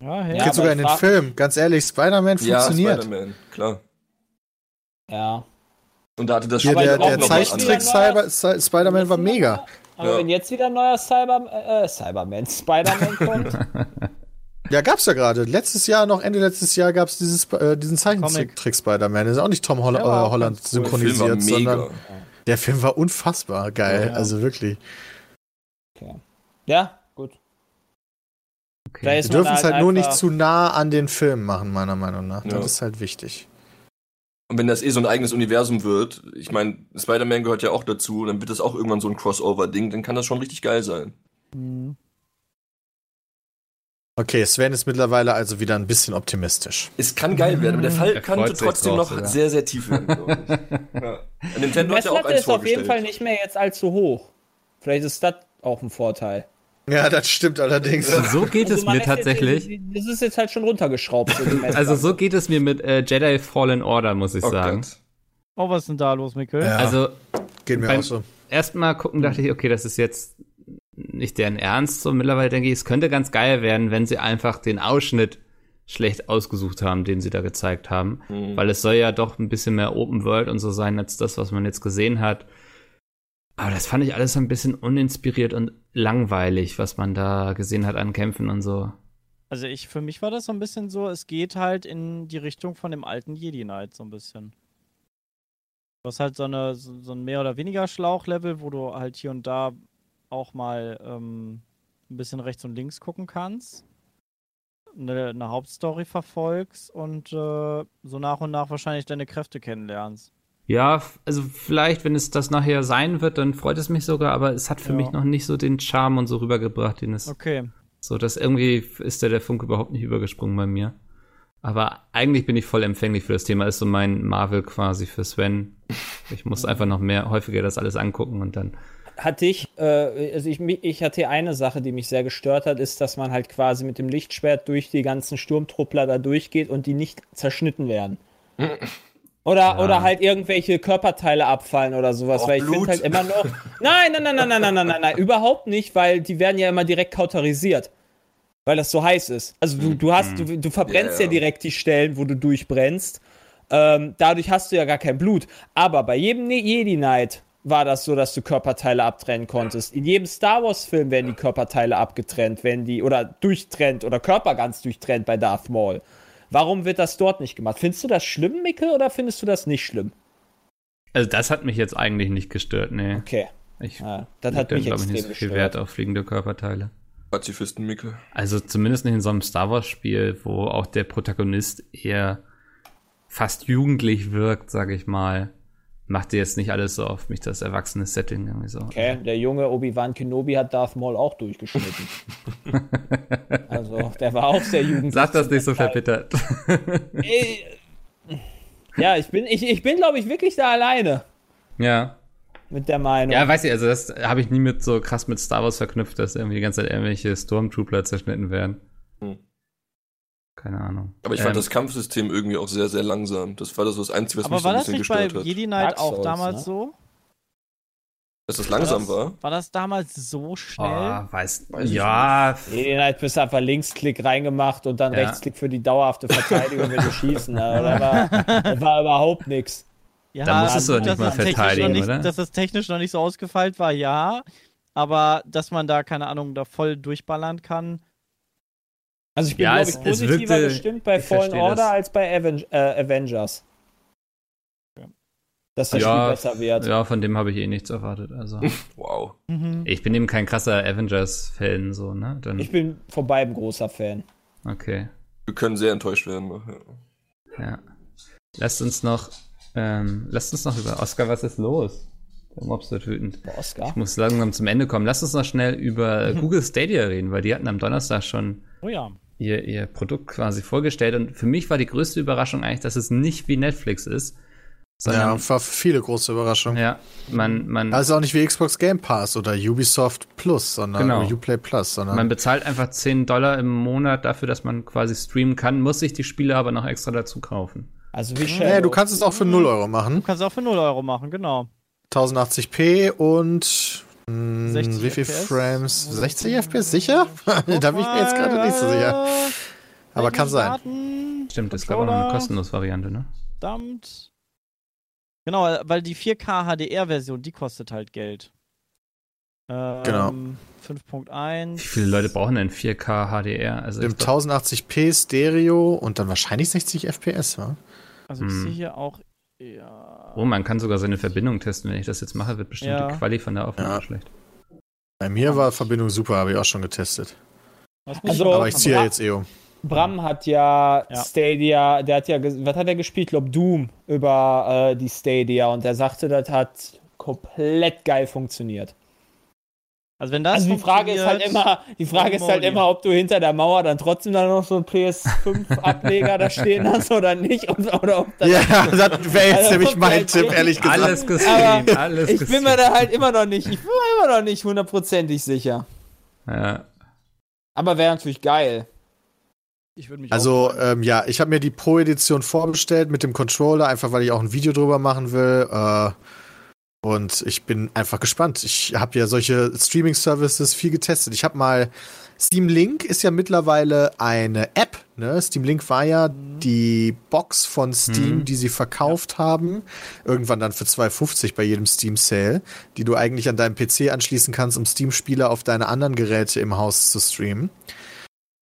Ja, hey. Ja, Geht sogar in den Film. Ganz ehrlich, Spider-Man Ja, funktioniert. Spider-Man, klar. Ja. Und da hatte das Hier, Aber der, auch der noch Zeichentrick. Cyber, Cy- Spider-Man war mega. Aber Ja. wenn jetzt wieder ein neuer Cyber, äh, Cyberman, Spider-Man kommt, Ja, gab's ja gerade. Letztes Jahr, noch Ende letztes Jahr, gab's dieses, äh, diesen. Zeichentrick Spider-Man. Das ist auch nicht Tom Holl war äh, Holland synchronisiert, sondern der Film war unfassbar geil. Ja. Also wirklich. ja, gut. Da Okay. Wir dürfen es halt halt nur nicht zu nah an den Film machen, meiner Meinung nach. Ja. Das ist halt wichtig. Und wenn das eh so ein eigenes Universum wird, ich meine, Spider-Man gehört ja auch dazu, dann wird das auch irgendwann so ein Crossover-Ding, dann kann das schon richtig geil sein. Mhm. Okay, Sven ist mittlerweile also wieder ein bisschen optimistisch. Es kann geil werden, aber der Fall Er könnte trotzdem drauf noch sogar. sehr, sehr tief werden, glaube ich. ja. Die Nintendo hat ja auch Messlatte eins ist auf jeden. Fall nicht mehr jetzt allzu hoch. Vielleicht ist das auch ein Vorteil. Ja, das stimmt allerdings. So geht es Also man mir ist jetzt- tatsächlich. Das ist jetzt halt schon runtergeschraubt. Also so geht es mir mit äh, Jedi Fallen Order, muss ich Oh sagen. Gott. Oh, was ist denn da los, Mikkel? Ja. Also Geht mir beim- auch so. erstmal gucken dachte ich, okay, das ist jetzt nicht deren Ernst. So mittlerweile denke ich, es könnte ganz geil werden, wenn sie einfach den Ausschnitt schlecht ausgesucht haben, den sie da gezeigt haben. Hm. Weil es soll ja doch ein bisschen mehr Open World und so sein, als das, was man jetzt gesehen hat. Aber das fand ich alles so ein bisschen uninspiriert und langweilig, was man da gesehen hat an Kämpfen und so. Also ich, für mich war das so ein bisschen so, es geht halt in die Richtung von dem alten Jedi Knight so ein bisschen. Du hast halt so, eine, so, ein mehr oder weniger Schlauchlevel, wo du halt hier und da auch mal ähm, ein bisschen rechts und links gucken kannst, eine, eine Hauptstory verfolgst und äh, so nach und nach wahrscheinlich deine Kräfte kennenlernst. Ja, also vielleicht, wenn es das nachher sein wird, dann freut es mich sogar, aber es hat für Ja. mich noch nicht so den Charme und so rübergebracht, den es Okay. so, dass irgendwie ist da der Funke überhaupt nicht übergesprungen bei mir. Aber eigentlich bin ich voll empfänglich für das Thema, ist so mein Marvel quasi für Sven. Ich muss einfach noch mehr, häufiger das alles angucken und dann. hatte ich, äh, also ich, ich hatte eine Sache, die mich sehr gestört hat, ist, dass man halt quasi mit dem Lichtschwert durch die ganzen Sturmtruppler da durchgeht und die nicht zerschnitten werden. Oder, oder halt irgendwelche Körperteile abfallen oder sowas, Auch weil ich finde halt immer noch. Nein, nein, nein, nein, nein, nein, nein, nein, nein, überhaupt nicht, weil die werden ja immer direkt kauterisiert. Weil das so heiß ist. Also du, du hast, du, du verbrennst Ja, ja ja. direkt die Stellen, wo du durchbrennst. Ähm, dadurch hast du ja gar kein Blut. Aber bei jedem Ne- Jedi Knight war das so, dass du Körperteile abtrennen konntest. In jedem Star Wars Film werden die Körperteile abgetrennt, wenn die oder durchtrennt oder Körper ganz durchtrennt bei Darth Maul. Warum wird das dort nicht gemacht? Findest du das schlimm, Micke, oder findest du das nicht schlimm? Also das hat mich jetzt eigentlich nicht gestört, nee. Okay, Ich ja, das hat dann, mich glaub ich, nicht so viel gestört. Wert auf fliegende Körperteile. Pazifisten, Micke. Also zumindest nicht in so einem Star Wars-Spiel, wo auch der Protagonist eher fast jugendlich wirkt, sage ich mal. Macht dir jetzt nicht alles so auf mich das erwachsene Setting irgendwie so. Okay, der junge Obi-Wan Kenobi hat Darth Maul auch durchgeschnitten. also, der war auch sehr jugendlich. Sag das nicht so verbittert. Ey, Ja, ich bin, ich, ich bin, glaube ich, wirklich da alleine ja. mit der Meinung. Ja, weiß ich, also das habe ich nie mit so krass mit Star Wars verknüpft, dass irgendwie die ganze Zeit irgendwelche Stormtrooper zerschnitten werden. Keine Ahnung. Aber ich fand Ähm, das Kampfsystem irgendwie auch sehr, sehr langsam. Das war das, das Einzige, was Aber mich so war ein das bisschen nicht bei gestört hat. Jedi Knight Dark auch Souls, damals ne? so? Dass das langsam das, war. War das damals so schnell? Oh, weiß, Weiß ich ja, Jedi Knight bist du einfach Linksklick reingemacht und dann Ja. Rechtsklick für die dauerhafte Verteidigung, wenn du schießen. Ne? Da war, da war überhaupt nichts. Ja, Da musstest du gut, doch nicht dass mal es technisch verteidigen, noch nicht, oder? Dass das technisch noch nicht so ausgefeilt war, ja. Aber dass man da, keine Ahnung, da voll durchballern kann. Also ich bin, Ja, glaube es- ich, es positiver wirkte- gestimmt bei Fallen Order das. als bei Aven äh, Avengers. Dass das Ja, Spiel besser wird. ja, von dem habe ich eh nichts erwartet. Also Wow. ich bin eben kein krasser Avengers-Fan, so, ne? Dann, Ich bin von beidem großer Fan. okay. Wir können sehr enttäuscht werden. noch, Ja. Ja. Lasst uns noch, ähm, lasst uns noch über Oscar, was ist los? Der Mobs wird wütend. Oscar. Ich muss langsam zum Ende kommen. Lasst uns noch schnell über Google Stadia reden, weil die hatten am Donnerstag schon Oh ja. Ihr, ihr Produkt quasi vorgestellt. Und für mich war die größte Überraschung eigentlich, dass es nicht wie Netflix ist, Ja, sondern war für viele große Überraschung. ja, man, man, Also auch nicht wie Xbox Game Pass oder Ubisoft Plus, sondern Genau. oder Uplay Plus, sondern man bezahlt einfach 10 Dollar im Monat dafür, dass man quasi streamen kann, muss sich die Spiele aber noch extra dazu kaufen. Also wie Shadow. ja, du kannst es auch für 0 Euro machen. Du kannst auch für 0 Euro machen, genau. 1080p und 60 wie viel FPS? Frames? 60 FPS sicher? da bin ich mir jetzt gerade nicht so sicher. Aber kann sein. Stimmt, es gab auch noch eine kostenlose Variante, ne? Verdammt. Genau, weil die 4K HDR-Version, die kostet halt Geld. Ähm, Genau. Wie 5.1. viele Leute brauchen denn 4K HDR? Also Im ich glaub, 1080p Stereo und dann wahrscheinlich 60 FPS, wa? Also ich Hm. sehe hier auch. Ja. oh, man kann sogar seine Verbindung testen. Wenn ich das jetzt mache, wird bestimmt Ja. die Quali von der Aufnahme Ja. schlecht. Bei mir war Verbindung super, habe ich auch schon getestet. Also- Aber ich ziehe ja jetzt eh um. Bram hat ja, Ja. Stadia, der hat ja, was hat er gespielt? Ich glaube Doom über äh, die Stadia und der sagte, das hat komplett geil funktioniert. Also wenn das also die Frage ist halt immer, die Frage ist halt immer, ob du hinter der Mauer dann trotzdem dann noch so einen PS5-Ableger da stehen hast oder nicht. Und, oder ob das Ja, das wäre jetzt Also, nämlich mein vielleicht Tipp, ehrlich gesagt. Alles gestreamt, Aber alles ich bin mir da halt immer noch nicht, ich bin mir immer noch nicht hundertprozentig sicher. Ja. Aber wäre natürlich geil. Ich würde mich Also, ähm, ja, ich habe mir die Pro-Edition vorbestellt mit dem Controller, einfach weil ich auch ein Video drüber machen will. Äh, und ich bin einfach gespannt. Ich habe ja solche Streaming-Services viel getestet. Ich habe mal Steam Link ist ja mittlerweile eine App. Ne? Steam Link war ja die Box von Steam, Mhm. die sie verkauft haben. Irgendwann dann für 2,50 bei jedem Steam Sale, die du eigentlich an deinem PC anschließen kannst, um Steam-Spiele auf deine anderen Geräte im Haus zu streamen.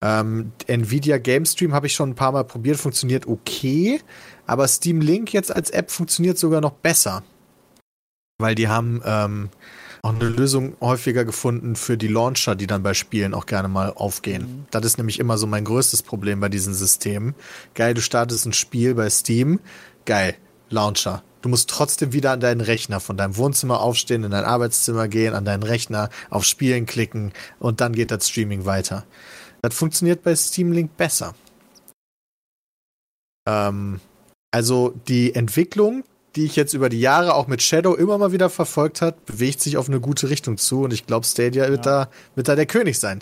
Ähm, Nvidia Game Stream habe ich schon ein paar Mal probiert, funktioniert okay, aber Steam Link jetzt als App funktioniert sogar noch besser. Weil die haben ähm, auch eine Lösung häufiger gefunden für die Launcher, die dann bei Spielen auch gerne mal aufgehen. Das ist nämlich immer so mein größtes Problem bei diesen Systemen. Geil, du startest ein Spiel bei Steam, geil, Launcher. Du musst trotzdem wieder an deinen Rechner von deinem Wohnzimmer aufstehen, in dein Arbeitszimmer gehen, an deinen Rechner, auf Spielen klicken und dann geht das Streaming weiter. Das funktioniert bei Steam Link besser. Ähm, also die Entwicklung, die ich jetzt über die Jahre auch mit Shadow immer mal wieder verfolgt hat, bewegt sich auf eine gute Richtung zu und ich glaube, Stadia wird, da, wird da der König sein.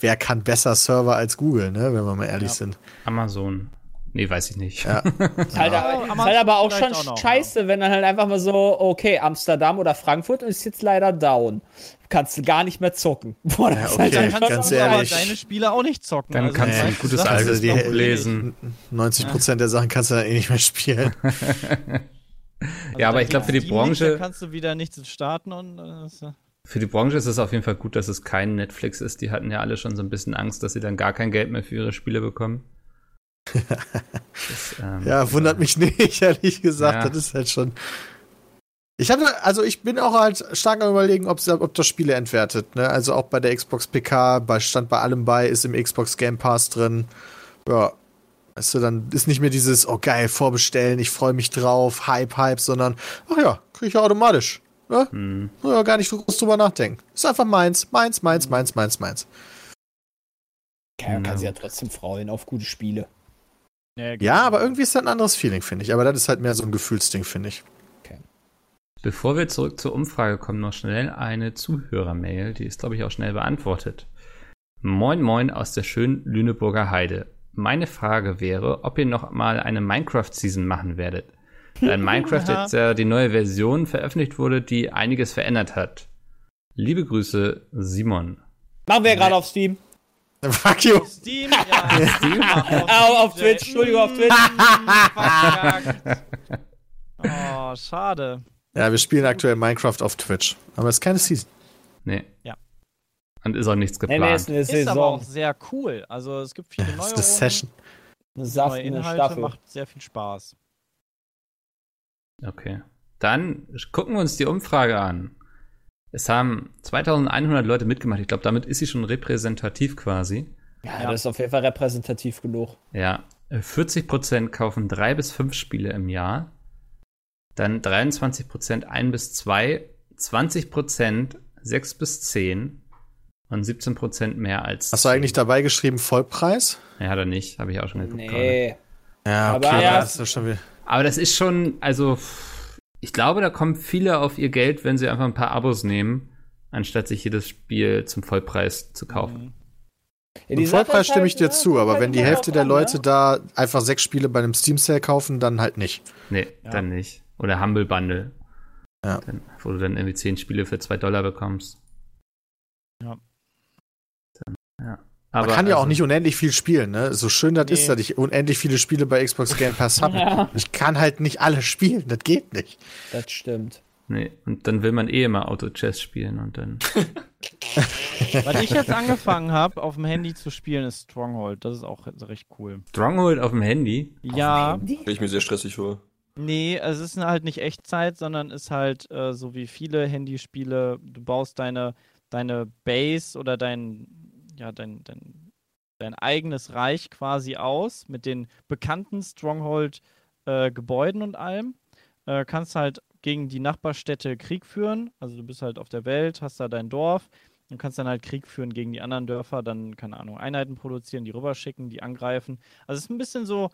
Wer kann besser Server als Google, ne, wenn wir mal ehrlich Ja. sind? Amazon. Nee, weiß ich nicht. Ja. Ist halt, Ja, aber, ist halt aber auch schon auch noch, scheiße, wenn dann halt einfach mal so, okay, Amsterdam oder Frankfurt ist jetzt leider down. Kannst du gar nicht mehr zocken. Boah, das Ja, ist halt okay, einfach ganz so ehrlich. aber deine Spieler auch nicht zocken. Dann also kannst du ein gutes also Buch sind lesen. 90 Prozent der Sachen kannst du dann eh nicht mehr spielen. Also Ja, aber ich glaub, für die Branche- kannst du wieder nichts starten und äh, Für die Branche ist es auf jeden Fall gut, dass es kein Netflix ist. Die hatten ja alle schon so ein bisschen Angst, dass sie dann gar kein Geld mehr für ihre Spiele bekommen. Das, ähm, Ja, wundert mich nicht, ehrlich gesagt. Ja. Das ist halt schon. Ich hatte, also ich bin auch halt stark am überlegen, ob's- ob das Spiele entwertet. Ne? Also auch bei der Xbox PK, bei, stand bei allem bei, ist im Xbox Game Pass drin. Ja. Weißt du, dann ist nicht mehr dieses, oh geil, vorbestellen, ich freue mich drauf, Hype, Hype, sondern, ach ja, kriege ich ja automatisch. Ne? Hm. Muss ja gar nicht groß drüber nachdenken. Ist einfach meins, meins, meins, meins, meins, meins. kann, kann Ja. sie ja trotzdem freuen auf gute Spiele. Ja, aber irgendwie ist das ein anderes Feeling, finde ich. Aber das ist halt mehr so ein Gefühlsding, finde ich. Bevor wir zurück zur Umfrage kommen, noch schnell eine Zuhörermail. Die ist, glaube ich, auch schnell beantwortet. Moin Moin aus der schönen Lüneburger Heide. Meine Frage wäre, ob ihr noch mal eine Minecraft-Season machen werdet. Da in Minecraft Ja. jetzt ja die neue Version veröffentlicht wurde, die einiges verändert hat. Liebe Grüße, Simon. Machen wir ja gerade auf Steam. Fuck you. Steam, ja. Steam? Ah, auf Twitch, Entschuldigung, auf Twitch. Oh, schade. Ja, wir spielen aktuell Minecraft auf Twitch. Aber es ist keine Season. Nee. Ja. Und ist auch nichts Nee, nee, geplant. ist eine Ist aber auch sehr cool. Also es gibt viele Das neue ist eine Session. Eine neue Inhalte, Staffel. macht sehr viel Spaß. Okay. Dann gucken wir uns die Umfrage an. Es haben 2100 Leute mitgemacht. Ich glaube, damit ist sie schon repräsentativ quasi. Ja, Ja. das ist auf jeden Fall repräsentativ genug. Ja, äh, 40% kaufen drei bis fünf Spiele im Jahr. Dann 23% ein bis zwei, 20% sechs bis zehn und 17% mehr als. Hast du eigentlich dabei geschrieben Vollpreis? Ja, oder nicht? Habe ich auch schon geguckt. gerade. Nee. Ja, Aber okay, ja. das ist schon. Aber das ist schon, also, ich glaube, da kommen viele auf ihr Geld, wenn sie einfach ein paar Abos nehmen, anstatt sich jedes Spiel zum Vollpreis zu kaufen. Ja, Im Vollpreis stimme halt, ich dir zu, aber halt wenn die Hälfte der Leute ne? da einfach sechs Spiele bei einem Steam Sale kaufen, dann halt nicht. Nee, Ja. dann nicht. Oder Humble Bundle. Ja. Dann, wo du dann irgendwie zehn Spiele für zwei Dollar bekommst. Ja. Aber Man kann ja auch also nicht unendlich viel spielen, ne? So schön das nee. ist, dass ich unendlich viele Spiele bei Xbox Game Pass habe. ja. Ich kann halt nicht alle spielen, das geht nicht. Das stimmt. Nee, und dann will man eh immer Auto-Chess spielen und dann. Was ich jetzt angefangen habe, auf dem Handy zu spielen, ist Stronghold. Das ist auch recht cool. Stronghold auf dem Handy? Ja. Stelle ich mir sehr stressig vor. Nee, es ist halt nicht Echtzeit, sondern ist halt äh, so wie viele Handyspiele. Du baust deine, deine Base oder dein, ja, dein, dein, dein eigenes Reich quasi aus mit den bekannten Stronghold-Gebäuden äh, und allem. Äh, kannst halt gegen die Nachbarstädte Krieg führen. Also du bist halt auf der Welt, hast da dein Dorf und kannst dann halt Krieg führen gegen die anderen Dörfer, dann, keine Ahnung, Einheiten produzieren, die rüberschicken, die angreifen. Also es ist ein bisschen so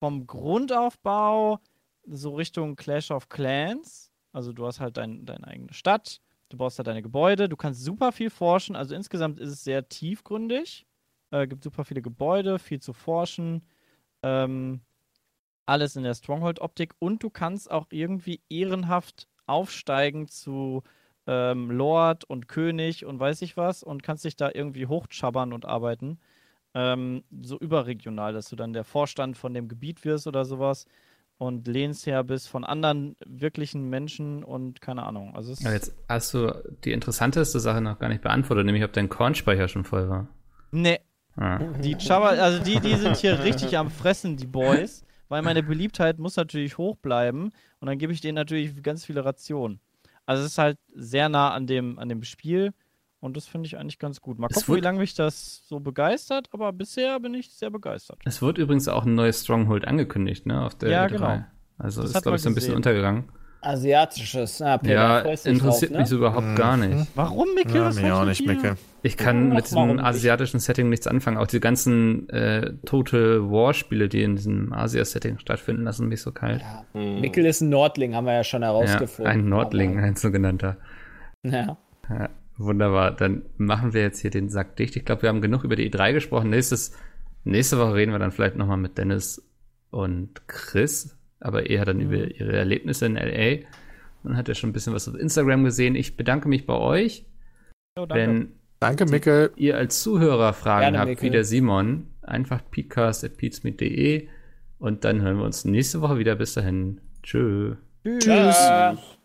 vom Grundaufbau so Richtung Clash of Clans. Also du hast halt dein, deine eigene Stadt, du baust halt deine Gebäude, du kannst super viel forschen. Also insgesamt ist es sehr tiefgründig. Äh, gibt super viele Gebäude, viel zu forschen. Ähm, alles in der Stronghold-Optik und du kannst auch irgendwie ehrenhaft aufsteigen zu ähm, Lord und König und weiß ich was und kannst dich da irgendwie hochschabbern und arbeiten. Ähm, so überregional, dass du dann der Vorstand von dem Gebiet wirst oder sowas und Lehnsherr bist von anderen wirklichen Menschen und keine Ahnung. Also ja, jetzt hast du die interessanteste Sache noch gar nicht beantwortet, nämlich ob dein Kornspeicher schon voll war. Nee. Ah. Die Chabba, also die, die sind hier richtig am Fressen, die Boys weil meine Beliebtheit muss natürlich hoch bleiben und dann gebe ich denen natürlich ganz viele Rationen. Also es ist halt sehr nah an dem, an dem Spiel und das finde ich eigentlich ganz gut. Mal gucken, wie lange mich das so begeistert, aber bisher bin ich sehr begeistert. Es wird übrigens auch ein neues Stronghold angekündigt, ne, auf der ja, E3. Genau. Also das ist, glaube ich, so ein bisschen untergegangen. Asiatisches. Ah, Peter, ja, interessiert drauf, ne? mich so überhaupt mhm. gar nicht. Warum, Mickel? Ja, mich auch nicht, Mickel. Ich kann mit diesem asiatischen Setting nichts anfangen. Auch die ganzen äh, Total War-Spiele, die in diesem Asia-Setting stattfinden, lassen mich so kalt. Ja. Mhm. Mickel ist ein Nordling, haben wir ja schon herausgefunden. Ja, ein Nordling, ein sogenannter. Ja. ja. Wunderbar. Dann machen wir jetzt hier den Sack dicht. Ich glaube, wir haben genug über die E3 gesprochen. Nächstes, nächste Woche reden wir dann vielleicht nochmal mit Dennis und Chris aber eher dann mhm. über ihre Erlebnisse in LA. Man hat ja schon ein bisschen was auf Instagram gesehen. Ich bedanke mich bei euch. Oh, danke. Wenn danke, Mickel. ihr als Zuhörer Fragen Gerne, habt, Mickel. wie der Simon, einfach peatcast.peatsmeet.de und dann hören wir uns nächste Woche wieder. Bis dahin. Tschö. Tschüss. Tschüss.